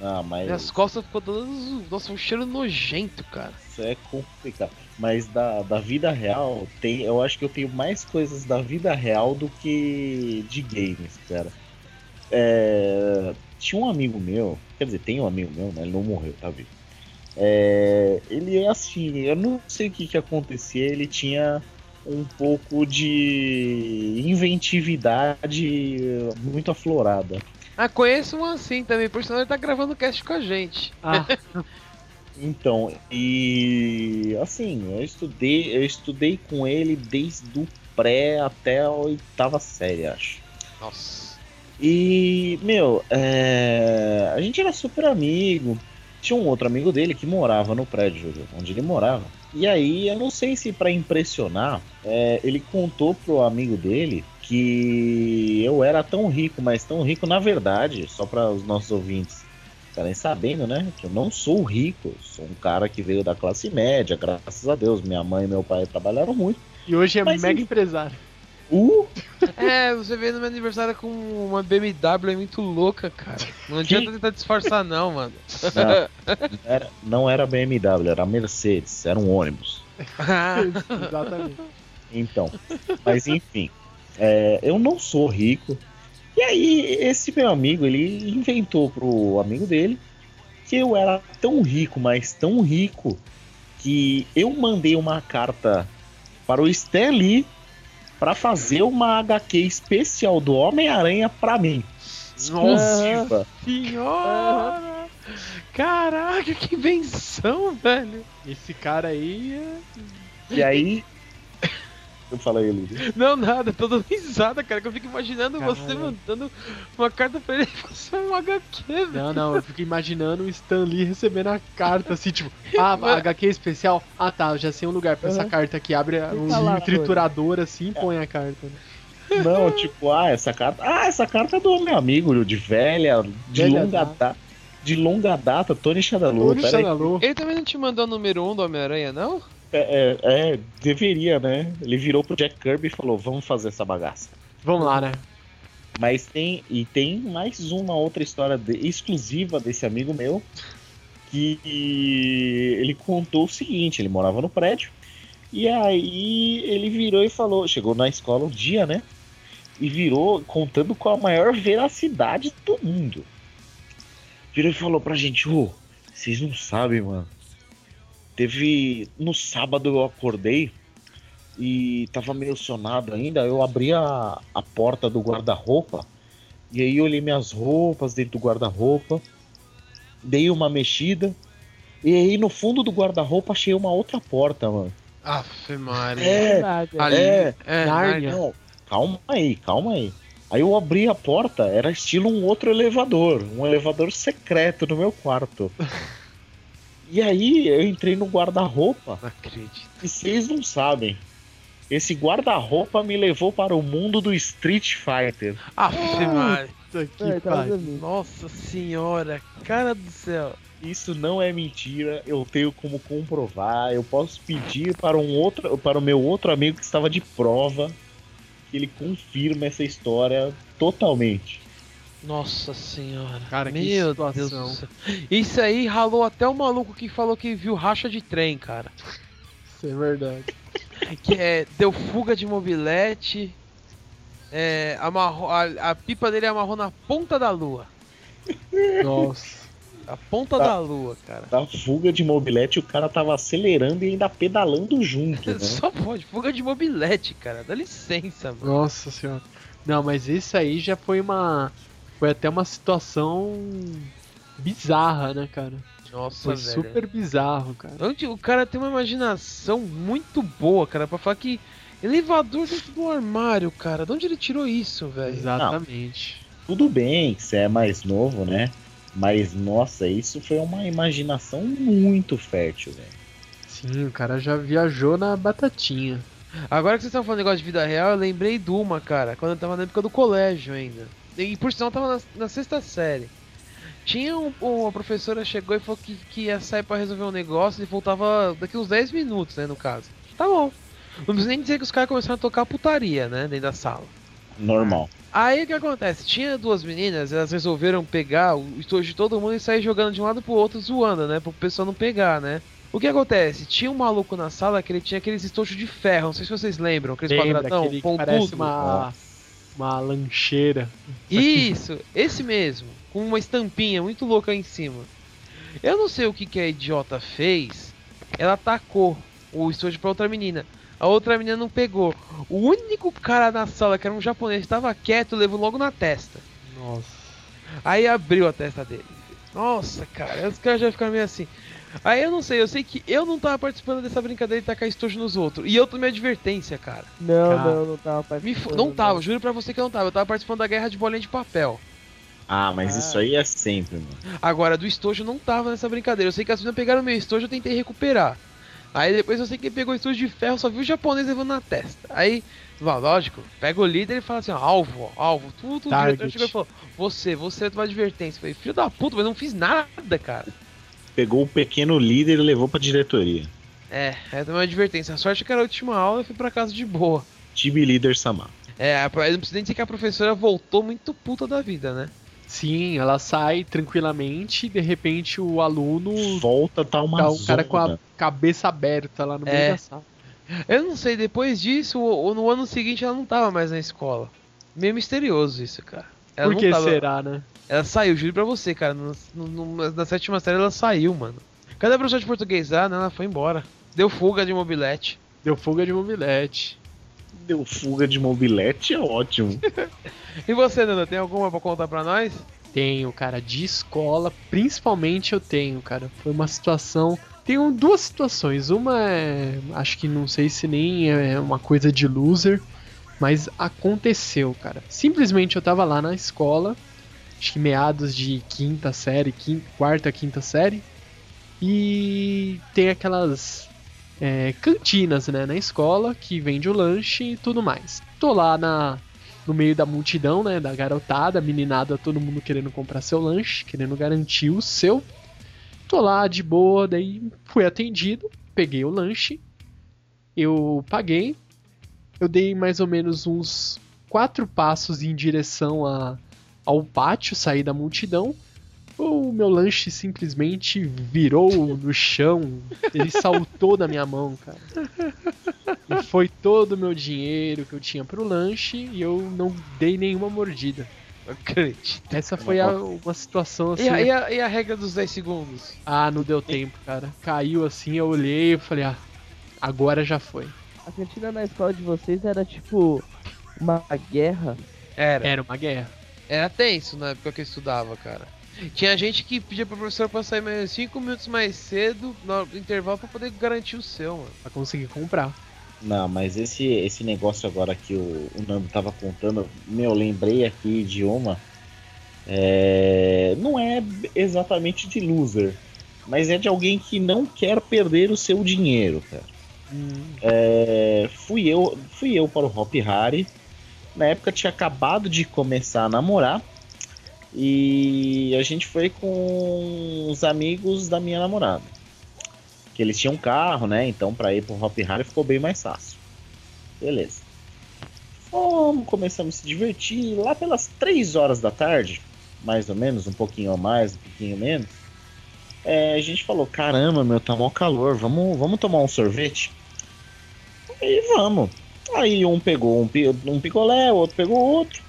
Ah, mas Minhas costas ficou todas. Nossa, um cheiro nojento, cara. isso é complicado. Mas da, da vida real, tem, eu acho que eu tenho mais coisas da vida real do que de games, cara. É, tinha um amigo meu, quer dizer, tem um amigo meu, né? Ele não morreu, tá vivo. É, ele é assim, eu não sei o que, que acontecia, ele tinha um pouco de inventividade muito aflorada. Ah, conheço um assim também, por sinal ele tá gravando cast com a gente. Ah, (laughs) Então, e assim, eu estudei, eu estudei com ele desde o pré até a oitava série, acho. Nossa. E, meu, é, a gente era super amigo. Tinha um outro amigo dele que morava no prédio onde ele morava. E aí, eu não sei se pra impressionar, é, ele contou pro amigo dele que eu era tão rico, mas tão rico na verdade, só para os nossos ouvintes ficarem sabendo, né? Que eu não sou rico, sou um cara que veio da classe média, graças a Deus. Minha mãe e meu pai trabalharam muito. e hoje é Mas mega enfim. empresário. Uh, É, você veio no meu aniversário com uma BMW é muito louca, cara. Não adianta tentar disfarçar, não, mano. não, era, não era BMW, era Mercedes, era um ônibus. (laughs) Exatamente. Então, mas enfim, é, eu não sou rico. E aí, esse meu amigo, ele inventou pro amigo dele que eu era tão rico, mas tão rico, que eu mandei uma carta para o Stan Lee para fazer uma HQ especial do Homem-Aranha para mim. Exclusiva. Senhora! Caraca, que invenção, velho! Esse cara aí é... E aí. Eu falei, Luiz. Não, nada, tô dando risada, cara, que eu fico imaginando você Caralho. mandando uma carta pra ele e (laughs) você é um HQ, velho. Não, não, eu fico imaginando o Stan Lee recebendo a carta, assim, tipo, ah, (laughs) Mas- HQ especial. Ah, tá, eu já sei um lugar pra essa Uhum. carta aqui. Abre um tá lá, triturador assim e põe a carta. né? Não, tipo, ah, essa carta. Ah, essa carta é do meu amigo, de velha, de Velha longa data. De longa data, Tony Shadaloo. Tony Peraí. Shadaloo. Ele também não te mandou o número 1 um do Homem-Aranha, não? É, é, é, deveria, né? Ele virou pro Jack Kirby e falou: vamos fazer essa bagaça. Vamos lá, né? Mas tem. E tem mais uma outra história de- exclusiva desse amigo meu. Que ele contou o seguinte: ele morava no prédio. E aí ele virou e falou: chegou na escola um dia, né? E virou contando com a maior veracidade do mundo. Virou e falou pra gente: Ô, vocês não sabem, mano. Teve. No sábado eu acordei e tava meio sonado ainda. Eu abri a, a porta do guarda-roupa e aí eu olhei minhas roupas dentro do guarda-roupa, dei uma mexida e aí no fundo do guarda-roupa achei uma outra porta, mano. Aff, Maria. É, Nada. Ali, é, é, Nárnia. não, calma aí, calma aí. Aí eu abri a porta, era estilo um outro elevador, um elevador secreto no meu quarto. (laughs) E aí eu entrei no guarda-roupa Não acredito. e vocês não sabem. Esse guarda-roupa me levou para o mundo do Street Fighter. Puta que É, dormindo. Nossa senhora, cara do céu. Isso não é mentira, eu tenho como comprovar. Eu posso pedir para um outro, para o meu outro amigo que estava de prova que ele confirma essa história totalmente. Nossa senhora. Cara, que Meu Deus situação. do céu. Isso aí ralou até o maluco que falou que viu racha de trem, cara. Isso é verdade. (laughs) Que é, deu fuga de mobilete. É, amarrou, a, a pipa dele amarrou na ponta da lua. Nossa. A ponta Tá. da lua, cara. Da fuga de mobilete, o cara tava acelerando e ainda pedalando junto, né? (laughs) Só pode, fuga de mobilete, cara. Dá licença, mano. Nossa senhora. Não, mas isso aí já foi uma. Foi até uma situação bizarra, né, cara? Nossa, Foi velho. super bizarro, cara. O cara tem uma imaginação muito boa, cara, pra falar que elevador dentro do armário, cara. De onde ele tirou isso, velho? Exatamente. Tudo bem que você é mais novo, né? Mas, nossa, isso foi uma imaginação muito fértil, velho. Sim, o cara já viajou na batatinha. Agora que vocês estão falando negócio de vida real, eu lembrei de uma, cara, quando eu tava na época do colégio ainda. E por sinal tava na, na sexta série. Tinha um, uma professora chegou e falou que, que ia sair pra resolver um negócio e voltava daqui uns 10 minutos, né, no caso. Tá bom. Não preciso nem dizer que os caras começaram a tocar putaria, né, dentro da sala. Normal. Aí o que acontece? Tinha duas meninas, elas resolveram pegar o estojo de todo mundo e sair jogando de um lado pro outro, zoando, né? Pro pessoal não pegar, né? O que acontece? Tinha um maluco na sala que ele tinha aqueles estojos de ferro, não sei se vocês lembram, aqueles Lembra quadradão, aquele que pontudo. parece uma, uma lancheira. Isso, esse mesmo, com uma estampinha muito louca em cima. Eu não sei o que, que a idiota fez, ela atacou o estojo pra outra menina. A outra menina não pegou. O único cara na sala, que era um japonês, estava quieto, levou logo na testa. Nossa. Aí abriu a testa dele. Nossa, cara, os caras já ficaram meio assim. Aí eu não sei, eu sei que eu não tava participando dessa brincadeira de tacar estojo nos outros. E eu tomei advertência, cara. Não, Cara. não, não tava participando. Não tava, juro pra você que eu não tava. Eu tava participando da guerra de bolinha de papel. Ah, mas Ah. isso aí é sempre, mano. Agora, do estojo eu não tava nessa brincadeira. Eu sei que as meninas pegaram meu estojo eu tentei recuperar. Aí depois eu sei que ele pegou o estojo de ferro, só viu o japonês levando na testa. Aí, lógico, pega o líder e fala assim, ó, alvo, ó, alvo, tudo, tudo. O diretor chegou e falou, você, você vai tomar advertência. Eu falei, filho da puta, mas eu não fiz nada, cara. Pegou o pequeno líder e levou pra diretoria. É, é uma advertência. A sorte é que era a última aula e fui pra casa de boa. Time líder Samar. É, não preciso nem dizer que a professora voltou muito puta da vida, né? Sim, ela sai tranquilamente e de repente o aluno Volta, tá uma tá o cara com a zona. cabeça aberta lá no meio É. da sala. Eu não sei, depois disso, ou, no ano seguinte ela não tava mais na escola. Meio misterioso isso, cara. Ela Por que tava- será, né? Ela saiu, juro pra você, cara. No- no- no- na sétima série ela saiu, mano. Cadê a professora de português? Ah, não, ela foi embora. Deu fuga de mobilete. Deu fuga de mobilete. Deu fuga de mobilete, é ótimo. (laughs) E você, Nanda, tem alguma pra contar pra nós? Tenho, cara, de escola, principalmente eu tenho, cara. Foi uma situação. Tenho duas situações. Uma é. Acho que não sei se nem é uma coisa de loser, mas aconteceu, cara. Simplesmente eu tava lá na escola, acho que meados de quinta série, quinta, quarta, quinta série, e tem aquelas é, cantinas, né, na escola que vende o lanche e tudo mais. Tô lá na, no meio da multidão, né, da garotada, meninada, todo mundo querendo comprar seu lanche, querendo garantir o seu. Tô lá de boa, daí fui atendido, peguei o lanche, eu paguei, eu dei mais ou menos uns quatro passos em direção a, ao pátio, saí da multidão. O meu lanche simplesmente virou no chão, ele saltou da minha mão, cara. E foi todo o meu dinheiro que eu tinha pro lanche e eu não dei nenhuma mordida. Acredito. Essa foi a- uma situação assim. E a, e, a, e a regra dos 10 segundos? Ah, não deu tempo, cara. Caiu assim, eu olhei e falei, ah, agora já foi. A cantina na escola de vocês era tipo uma guerra. Era. Era uma guerra. Era tenso na época que eu estudava, cara. Tinha gente que pedia pro professor pra sair mais 5 minutos mais cedo no intervalo pra poder garantir o seu, mano. Pra conseguir comprar. Não, mas esse, esse negócio agora que o, o Nando tava contando, meu, lembrei aqui de uma. É, não é exatamente de loser, mas é de alguém que não quer perder o seu dinheiro, cara. É, fui eu fui eu para o Hop Harry. Na época tinha acabado de começar a namorar. E a gente foi com os amigos da minha namorada. Que eles tinham carro, né? Então para ir pro Hop Harry ficou bem mais fácil. Beleza. Fomos, começamos a se divertir. Lá pelas 3 horas da tarde, mais ou menos, um pouquinho a mais, um pouquinho menos. é, a gente falou: caramba, meu, tá mó calor, vamos, vamos tomar um sorvete? Aí vamos. Aí um pegou um, um picolé, o outro pegou outro.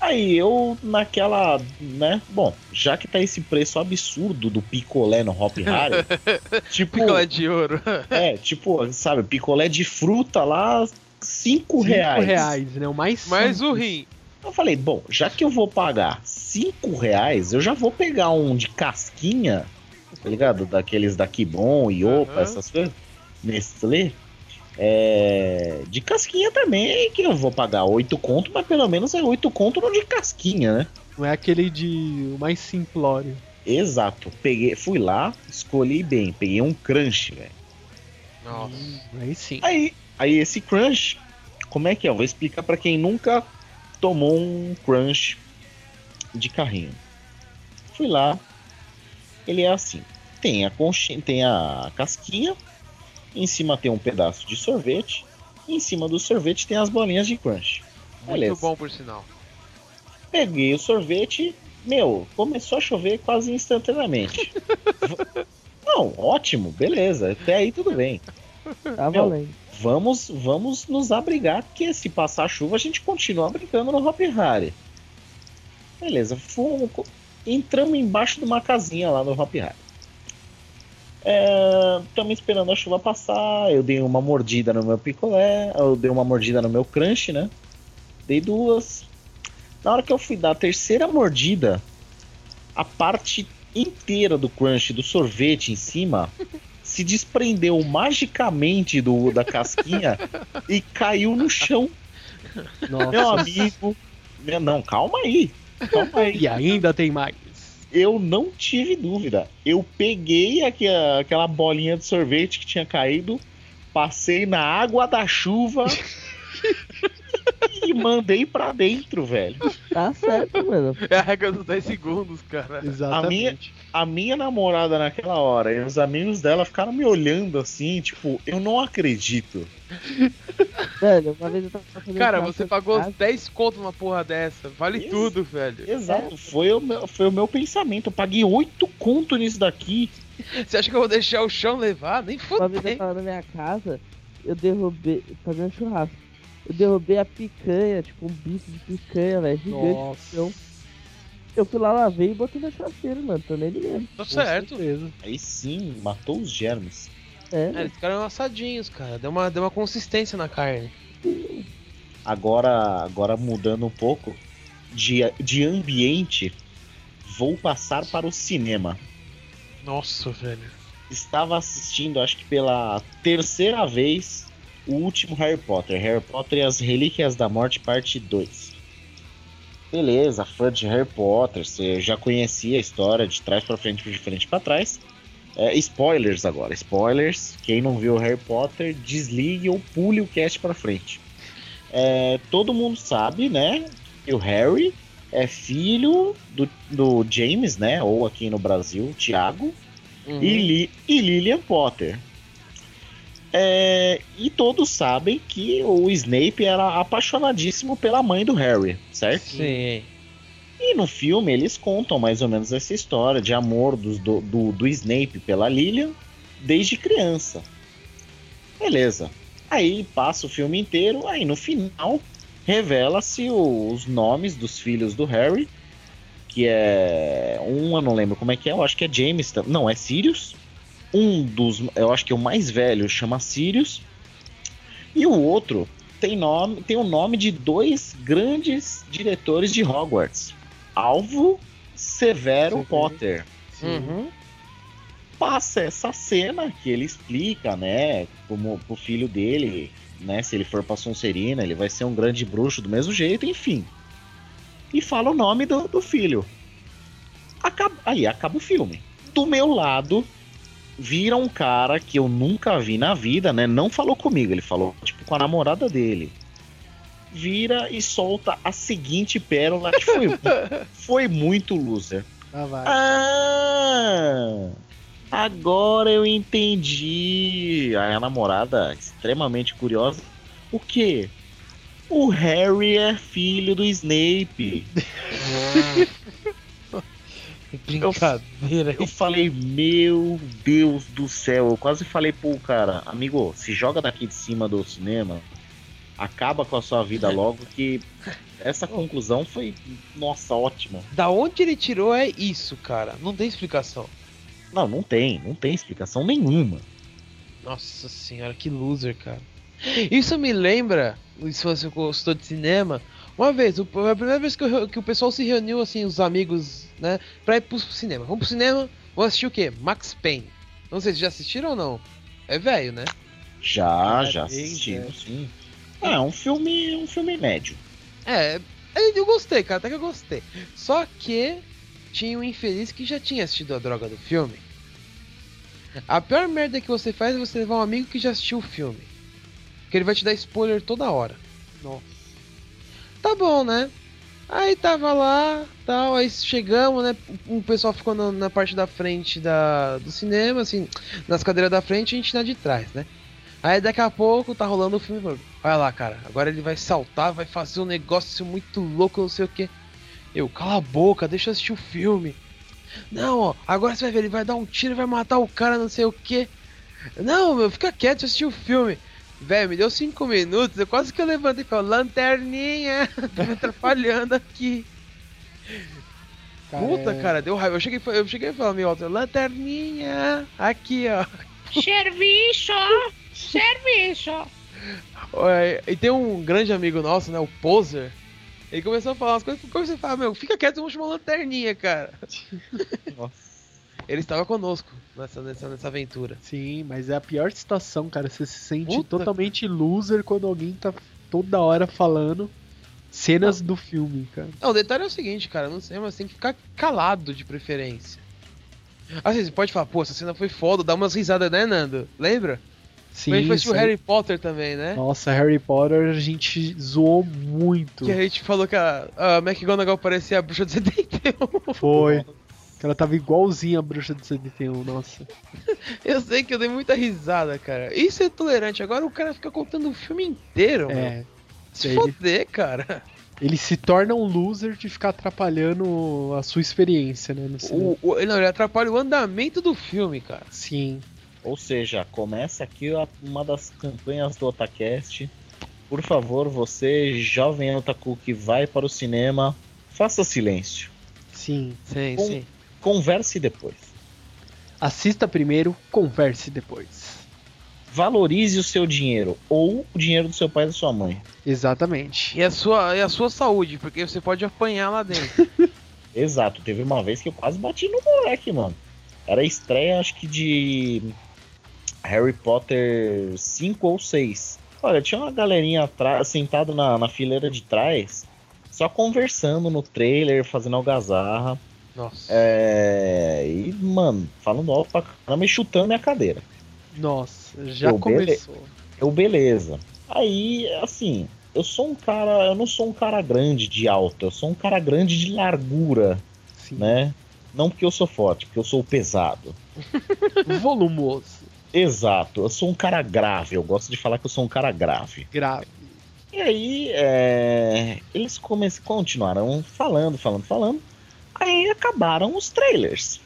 Aí eu, naquela, né? Bom, já que tá esse preço absurdo do picolé no Hop Harry, (laughs) tipo, Picolé de ouro. é, tipo, sabe, picolé de fruta lá, 5 Cinco reais. reais, né? O mais Mais o rim. Eu falei, bom, já que eu vou pagar 5 reais, eu já vou pegar um de casquinha, tá ligado? Daqueles da Kibon, Iopa, Aham. essas coisas. Nestlé. É, de casquinha também, que eu vou pagar 8 conto, mas pelo menos é 8 conto no de casquinha, né? Não é aquele de. o mais simplório. Exato. Peguei, fui lá, escolhi bem, peguei um crunch, velho. Nossa. Aí sim. Aí, aí esse crunch, como é que é? Eu vou explicar pra quem nunca tomou um crunch de carrinho. Fui lá, ele é assim: tem a conchinha, tem a casquinha, em cima tem um pedaço de sorvete, e em cima do sorvete tem as bolinhas de crunch. Muito Beleza. bom, por sinal. Peguei o sorvete, meu, começou a chover quase instantaneamente. (laughs) Não, ótimo, beleza, até aí tudo bem. Tá Meu, valendo. Vamos, vamos nos abrigar, porque se passar chuva a gente continua brigando no Hop Harry. Beleza, fomos, entramos embaixo de uma casinha lá no Hop Harry. Estamos esperando a chuva passar. Eu dei uma mordida no meu picolé, eu dei uma mordida no meu crunch, né? Dei duas. Na hora que eu fui dar a terceira mordida, a parte inteira do crunch, do sorvete em cima, se desprendeu magicamente do, da casquinha e caiu no chão. Nossa. Meu amigo. meu- Não, calma aí. Calma aí. E ainda tem mais. Eu não tive dúvida. Eu peguei aqui a- aquela bolinha de sorvete que tinha caído, passei na água da chuva (laughs) (laughs) e mandei pra dentro, velho. Tá certo, mano. É a regra dos 10 segundos, cara. Exatamente. A minha namorada naquela hora e os amigos dela ficaram me olhando assim, tipo, eu não acredito. Velho, uma vez eu tava fazendo Cara, você pagou casa, 10 conto numa porra dessa. Vale Isso. tudo, velho. Exato, foi o meu, foi o meu pensamento. Eu paguei oito conto nisso daqui. Você acha que eu vou deixar o chão levar? Nem Uma vez eu tava na minha casa, eu derrubei, fazendo churrasco. Eu derrubei a picanha, tipo um bife de picanha, velho, gigante. Nossa. Então, eu fui lá, lavei e botei na churrasqueira, mano. Tô nem ligando. Tá certo. certeza. Aí sim, matou os germes. É, É, eles ficaram assadinhos, cara. Deu uma, deu uma consistência na carne. Agora, agora mudando um pouco de, de ambiente, vou passar para o cinema. Nossa, velho. Estava assistindo, acho que pela terceira vez, o último Harry Potter, Harry Potter e as Relíquias da Morte, parte 2. Beleza, fã de Harry Potter, você já conhecia a história de trás para frente, de frente para trás. É, spoilers agora, spoilers. Quem não viu Harry Potter, desligue ou pule o cast para frente. É, todo mundo sabe, né, que o Harry é filho do, do James, né, ou aqui no Brasil, Tiago, Uhum. e, Li- e Lillian Potter. É, e todos sabem que o Snape era apaixonadíssimo pela mãe do Harry, certo? Sim. E no filme eles contam mais ou menos essa história de amor do, do, do Snape pela Lillian desde criança. Beleza. Aí passa o filme inteiro, aí no final revela-se os nomes dos filhos do Harry, que é um, eu não lembro como é que é, eu acho que é James, não, é Sirius. Um dos, eu acho que é o mais velho chama Sirius. E o outro tem nome, tem o nome de dois grandes diretores de Hogwarts. Alvo Severo Severo. Potter Sim. Uhum. passa essa cena que ele explica, né, como pro filho dele, né, se ele for pra Sonserina, ele vai ser um grande bruxo do mesmo jeito, enfim. E fala o nome do, do filho. Acaba, aí acaba o filme. Do meu lado, vira um cara que eu nunca vi na vida, né, não falou comigo, ele falou, tipo, com a namorada dele. Vira e solta a seguinte pérola que foi, (laughs) foi muito loser. Ah, vai. Ah! Agora eu entendi. Aí a namorada, extremamente curiosa. O quê? O Harry é filho do Snape. (laughs) Brincadeira. Eu falei, meu Deus do céu. Eu quase falei pro cara, amigo, se joga daqui de cima do cinema. Acaba com a sua vida (laughs) logo que essa conclusão foi, nossa, ótima. Da onde ele tirou é isso, cara. Não tem explicação. Não, não tem, não tem explicação nenhuma. Nossa senhora, que loser, cara. Isso me lembra, se você gostou de cinema, uma vez, a primeira vez que, eu- que o pessoal se reuniu, assim, os amigos, né, pra ir pro cinema. Vamos pro cinema, vamos assistir o quê? Max Payne. Não sei se já assistiram ou não. É velho, né? Já, Já já vi, assistimos, sim. Ah, é um filme, um filme médio. É, é, eu gostei, cara, até que eu gostei. Só que tinha um infeliz que já tinha assistido a droga do filme. A pior merda que você faz é você levar um amigo que já assistiu o filme. Porque ele vai te dar spoiler toda hora. Nossa. Tá bom, né? Aí tava lá, tal, aí chegamos, né? O pessoal ficou na, na parte da frente da, do cinema, assim, nas cadeiras da frente e a gente na de trás, né? Aí daqui a pouco tá rolando o filme. Olha lá, cara, agora ele vai saltar, vai fazer um negócio muito louco, não sei o que. Eu, cala a boca, deixa eu assistir o filme. Não, ó, agora você vai ver, ele vai dar um tiro, vai matar o cara, não sei o que. Não, meu, fica quieto, assistir o filme. Velho, me deu cinco minutos, eu quase que eu levantei e falei, lanterninha, (laughs) tá me atrapalhando aqui. Puta, é- cara, deu raiva. Eu cheguei, eu cheguei a falar meio alto, lanterninha, aqui, ó. Serviço! Serviço! E tem um grande amigo nosso, né, o Poser. Ele começou a falar umas coisas, como você fala, meu, fica quieto, vamos chamar uma lanterninha, cara. Nossa. Ele estava conosco nessa, nessa, nessa aventura. Sim, mas é a pior situação, cara. Você se sente Puta. totalmente loser quando alguém tá toda hora falando cenas do filme, cara. Não, o detalhe é o seguinte, cara, não sei, mas tem que ficar calado de preferência. Assim, você pode falar, pô, essa cena foi foda, dá umas risadas, né, Nando? Lembra? Sim, gente foi assistir o sim. Harry Potter também, né? Nossa, Harry Potter a gente zoou muito. Que a gente falou que a, a McGonagall parecia a bruxa de 71. Foi. (laughs) Que ela tava igualzinha a bruxa do 71, nossa. (laughs) Eu sei que eu dei muita risada, cara. Isso é tolerante. Agora o cara fica contando o filme inteiro, mano. É. Se ele- foder, cara. Ele se torna um loser de ficar atrapalhando a sua experiência, né? O, o- não, ele atrapalha o andamento do filme, cara. Sim. Ou seja, começa aqui a- uma das campanhas do Otacast. Por favor, você, jovem otaku que vai para o cinema, faça silêncio. Sim. Sim, Com- sim. Converse depois. Assista primeiro, converse depois. Valorize o seu dinheiro ou o dinheiro do seu pai e da sua mãe. Exatamente. E a sua, e a sua saúde, porque você pode apanhar lá dentro. (laughs) Exato, teve uma vez que eu quase bati no moleque, mano. Era a estreia, acho que de Harry Potter 5 ou 6. Olha, tinha uma galerinha atrás, sentada na, na fileira de trás, só conversando no trailer, fazendo algazarra. Nossa. É, e, mano, falando alto pra caramba e chutando minha cadeira. Nossa, já Eu começou. Eu, beleza. Aí, assim, eu sou um cara. Eu não sou um cara grande de alto, eu sou um cara grande de largura, Sim. né? Não porque eu sou forte, porque eu sou pesado. (laughs) Volumoso. Exato, eu sou um cara grave, eu gosto de falar que eu sou um cara grave. Grave. E aí, é, eles come- continuaram falando, falando, falando. Aí acabaram os trailers.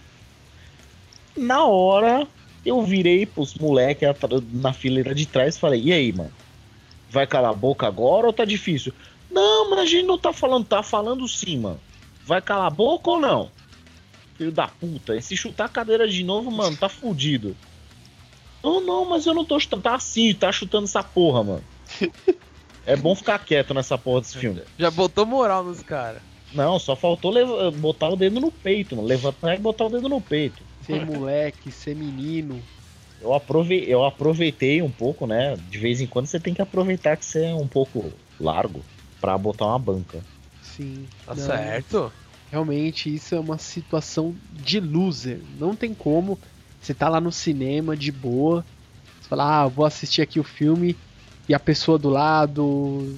Na hora, eu virei pros moleques na fileira de trás e falei: E aí, mano? Vai calar a boca agora ou tá difícil? Não, mas a gente não tá falando, tá falando sim, mano. Vai calar a boca ou não? Filho da puta, e se chutar a cadeira de novo, mano, tá fudido. Não, não, mas eu não tô chutando. Tá assim, tá chutando essa porra, mano. (laughs) É bom ficar quieto nessa porra desse filme. Já botou moral nos caras. Não, só faltou botar o dedo no peito, mano. Levantar e botar o dedo no peito. Ser moleque, ser menino. Eu, aprove eu aproveitei um pouco, né? De vez em quando você tem que aproveitar que você é um pouco largo pra botar uma banca. Sim. Tá Não, certo? Realmente, isso é uma situação de loser. Não tem como. Você tá lá no cinema de boa. Você fala, ah, vou assistir aqui o filme. E a pessoa do lado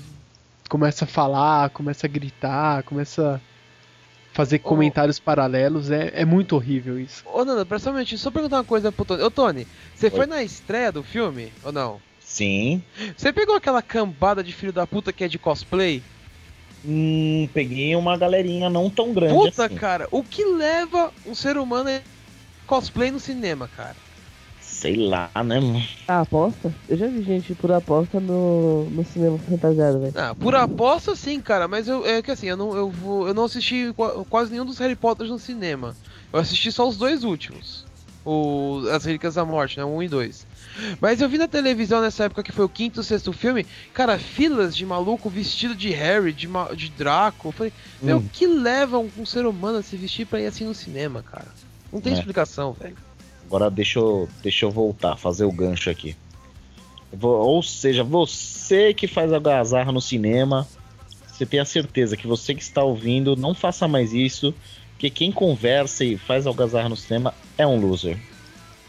começa a falar, começa a gritar, começa a fazer Ô. comentários paralelos. É, é muito horrível isso. Ô, Nanda, presta um minutinho, só perguntar uma coisa pro Tony. Ô, Tony, você Oi. foi na estreia do filme ou não? Sim. Você pegou aquela cambada de filho da puta que é de cosplay? Hum, peguei uma galerinha não tão grande Puta, assim. cara, o que leva um ser humano a cosplay no cinema, cara? Sei lá, né, mano? Ah, aposta? Eu já vi gente por aposta no, no cinema fantasiado, velho. Ah, por aposta sim, cara, mas eu, é que assim, eu não, eu, vou, eu não assisti qua- quase nenhum dos Harry Potters no cinema. Eu assisti só os dois últimos. O, As Relíquias da Morte, né? Um e dois. Mas eu vi na televisão nessa época que foi o quinto, sexto filme, cara, filas de maluco vestido de Harry, de, de Draco. Eu falei, meu, Hum. o que leva um, um ser humano a se vestir pra ir assim no cinema, cara? Não tem É. explicação, velho. Agora deixa eu, deixa eu voltar, fazer o gancho aqui. Ou seja, você que faz algazarra no cinema, você tem a certeza que você que está ouvindo, não faça mais isso, porque quem conversa e faz algazarra no cinema é um loser.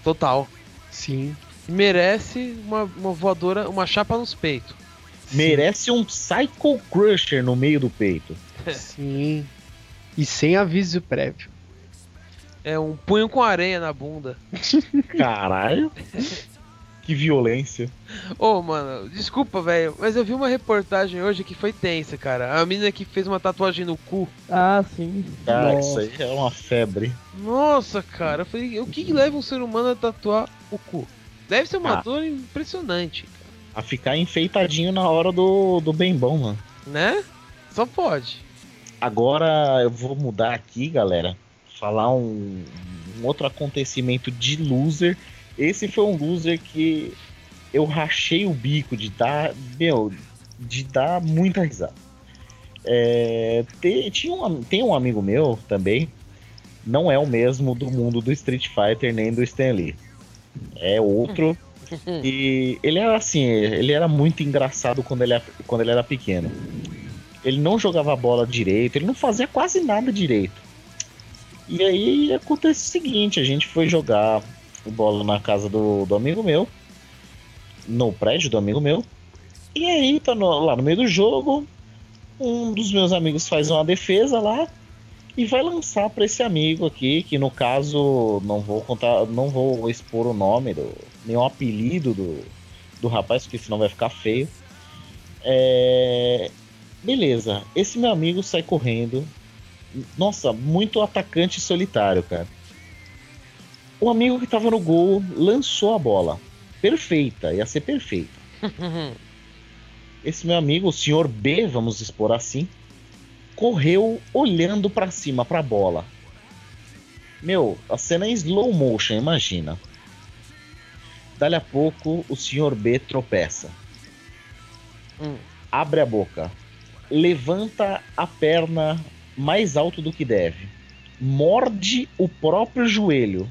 Total. Sim. E merece uma, uma voadora, uma chapa nos peitos. Merece um Psycho Crusher no meio do peito. (laughs) Sim. E sem aviso prévio. É um punho com areia na bunda. Caralho. (laughs) que violência. Ô, mano, desculpa, velho, mas eu vi uma reportagem hoje que foi tensa, cara. A menina que fez uma tatuagem no cu. Ah, sim. Cara, Nossa. isso aí é uma febre. Nossa, cara, eu falei, o que, que leva um ser humano a tatuar o cu? Deve ser uma Ah. dor impressionante, A ficar enfeitadinho na hora do, do bem bom, mano. né? Só pode. Agora eu vou mudar aqui, galera. Falar um, um outro acontecimento de loser. Esse foi um loser que eu rachei o bico de dar, meu, de dar muita risada. É, te- tinha um, tem um amigo meu também, não é o mesmo do mundo do Street Fighter nem do Stanley. É outro. (laughs) e ele era assim, ele era muito engraçado quando ele, era- quando ele era pequeno. Ele não jogava bola direito, ele não fazia quase nada direito. E aí acontece o seguinte, a gente foi jogar bola na casa do, do amigo meu, no prédio do amigo meu. E aí, tá no- lá no meio do jogo, um dos meus amigos faz uma defesa lá e vai lançar para esse amigo aqui, que no caso não vou contar, não vou expor o nome, do, nenhum apelido do, do rapaz, porque senão vai ficar feio. É, Beleza, esse meu amigo sai correndo. Nossa, muito atacante solitário, cara. O amigo que tava no gol lançou a bola. Perfeita, ia ser perfeita. (laughs) esse meu amigo, o senhor B, vamos expor assim, correu olhando pra cima pra bola. Meu, a cena é em slow motion, imagina. Dali a pouco, o senhor B tropeça. Hum. Abre a boca. Levanta a perna mais alto do que deve. Morde o próprio joelho.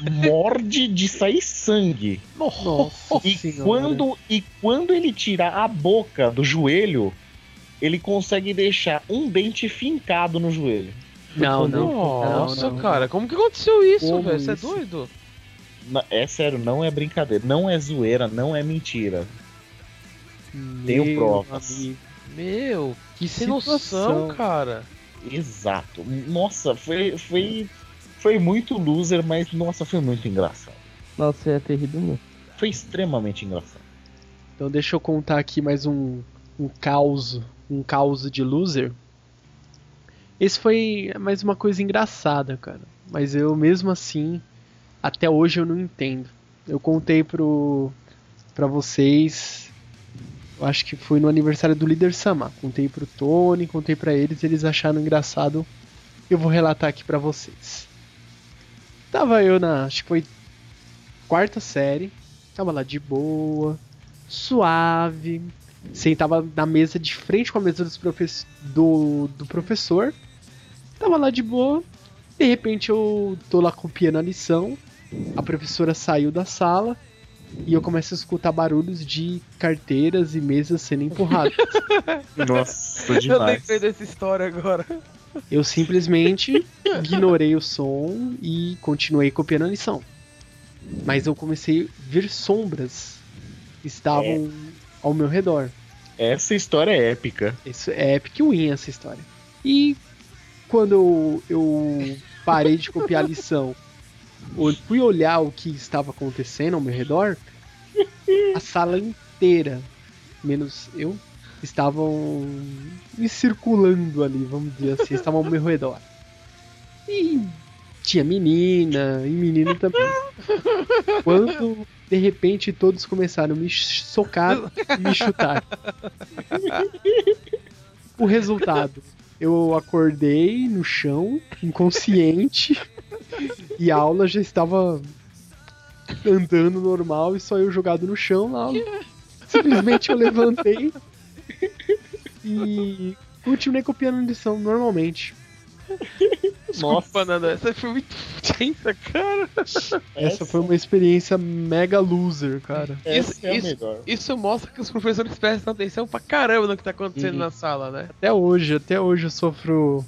Morde de sair sangue. Nossa E senhora. quando, e quando ele tira a boca do joelho, ele consegue deixar um dente fincado no joelho. Não, não. Nossa, não, não. cara, como que aconteceu isso, velho? Você é doido? Na- É sério, não é brincadeira, não é zoeira, não é mentira. Tenho Meu provas. amigo. Meu, Que sem noção, situação. cara. Exato. Nossa, foi, foi, foi muito loser, mas nossa, foi muito engraçado. Nossa, é terrível mesmo. Foi extremamente engraçado. Então deixa eu contar aqui mais um, um caos, um caos de loser. Esse foi mais uma coisa engraçada, cara. Mas eu mesmo assim, até hoje eu não entendo. Eu contei pro para vocês, eu acho que foi no aniversário do líder Sama. Contei pro Tony, contei pra eles, eles acharam engraçado. Eu vou relatar aqui pra vocês. Tava eu na, acho que foi quarta série, tava lá de boa, suave. Sentava na mesa de frente com a mesa dos profes- do, do professor. Tava lá de boa. De repente eu tô lá copiando a lição. A professora saiu da sala. E eu começo a escutar barulhos de carteiras e mesas sendo empurradas. (laughs) Nossa, Eu demais. lembrei dessa história agora. Eu simplesmente ignorei o som e continuei copiando a lição. Mas eu comecei a ver sombras que estavam ao meu redor. Essa história é épica. Isso é epic win essa história. E quando eu, eu parei de copiar a lição, eu fui olhar o que estava acontecendo ao meu redor, a sala inteira, menos eu, estavam me circulando ali, vamos dizer assim, estavam ao meu redor. E tinha menina e menino também. Quando de repente todos começaram a me socar e me chutar. O resultado, eu acordei no chão, inconsciente, (laughs) e a aula já estava andando normal e só eu jogado no chão na aula. (laughs) Simplesmente eu levantei e continuei copiando a lição normalmente. Desculpa, Nanda, essa foi muito tensa, cara. Essa foi uma experiência mega loser, cara. Essa Isso- é isso- melhor. Isso mostra que os professores prestam atenção pra caramba no que tá acontecendo Uhum. na sala, né? Até hoje, até hoje eu sofro.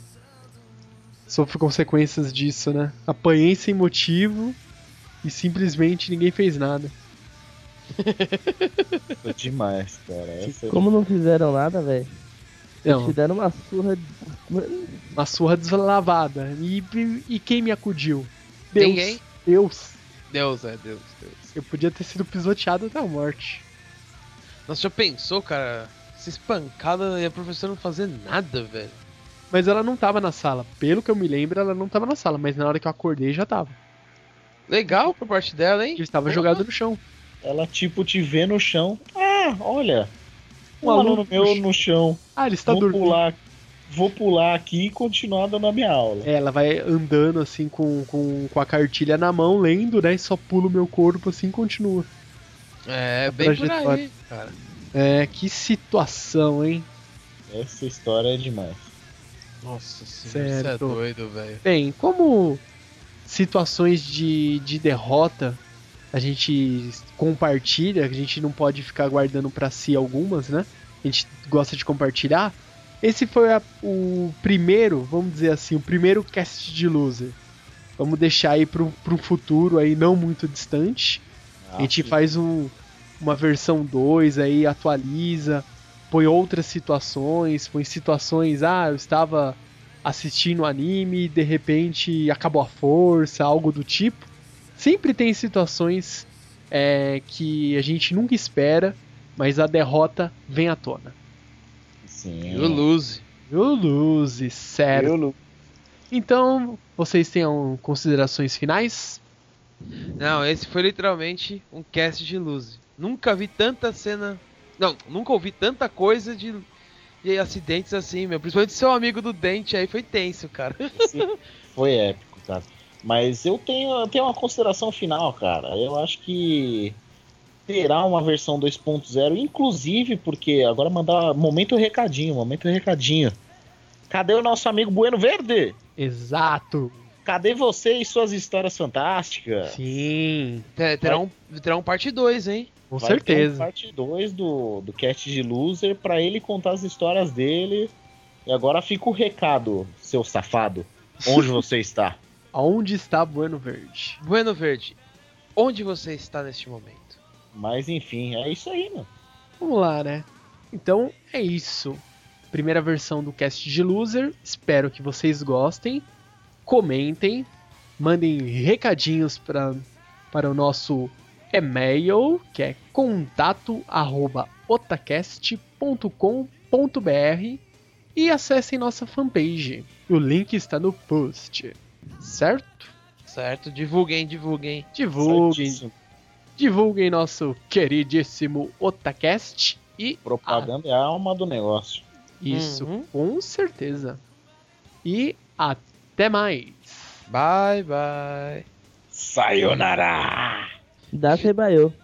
Sofro consequências disso, né? Apanhei sem motivo e simplesmente ninguém fez nada. (laughs) Foi demais, cara. Essa é Como não fizeram nada, velho? Não, Te deram uma surra. uma surra deslavada. E, e quem me acudiu? Deus. Ninguém? Deus. Deus, é, Deus, Deus. Eu podia ter sido pisoteado até a morte. Nossa, já pensou, cara? Se espancada e a professora não fazer nada, velho. Mas ela não tava na sala. Pelo que eu me lembro, ela não tava na sala. Mas na hora que eu acordei, já tava. Legal por parte dela, hein? Eu estava jogado no chão. Ela, tipo, te vê no chão. Ah, olha. Um Um aluno aluno meu no no chão. Ah, ele está Vou dormindo. pular, vou pular aqui e continuar dando a minha aula. É, ela vai andando assim com, com, com a cartilha na mão, lendo, né? E só pula o meu corpo assim e continua. É, bem por trajetória. aí, cara. É, que situação, hein? Essa história é demais. Nossa senhora, você é Certo. doido, velho. Bem, como situações de, de derrota a gente compartilha, a gente não pode ficar guardando pra si algumas, né? A gente gosta de compartilhar. Esse foi a- o primeiro, vamos dizer assim, o primeiro cast de loser. Vamos deixar aí pro, pro futuro aí não muito distante. A gente Ah, faz um- uma versão 2 aí, atualiza, põe outras situações, põe situações, ah, eu estava assistindo anime e de repente acabou a força, algo do tipo. Sempre tem situações é, que a gente nunca espera, mas a derrota vem à tona. Sim. E o Luz. Eu lose, sério. Eu, Lu- Então, vocês tenham considerações finais? Não, esse foi literalmente um cast de luz. Nunca vi tanta cena Não, nunca ouvi tanta coisa de, de acidentes assim, meu. Principalmente seu amigo do dente aí foi tenso, cara. Sim, foi épico, cara. Mas eu tenho, eu tenho uma consideração final, cara. Eu acho que terá uma versão 2.0, inclusive porque agora mandar momento recadinho, momento recadinho. Cadê o nosso amigo Bueno Verde? Exato. Cadê você e suas histórias fantásticas? Sim, Te- Terá um, terá um parte 2, hein? Com Vai ter um certeza. parte 2 do, do cast de loser pra ele contar as histórias dele. E agora fica o recado, seu safado. Onde você (laughs) está? Aonde está Bueno Verde? Bueno Verde, onde você está neste momento? Mas enfim, é isso aí, mano. Vamos lá, né? Então é isso. Primeira versão do cast de Loser. Espero que vocês gostem. Comentem. Mandem recadinhos pra, para o nosso e-mail, que é contato@otacast.com.br e acessem nossa fanpage. O link está no post. Certo? Certo? Divulguem, divulguem. Divulguem, Certíssimo. divulguem nosso queridíssimo Otacast e Propaganda é a alma do negócio. Isso, Uhum. com certeza. E até mais. Bye, bye. Sayonara! Dá Sebaio.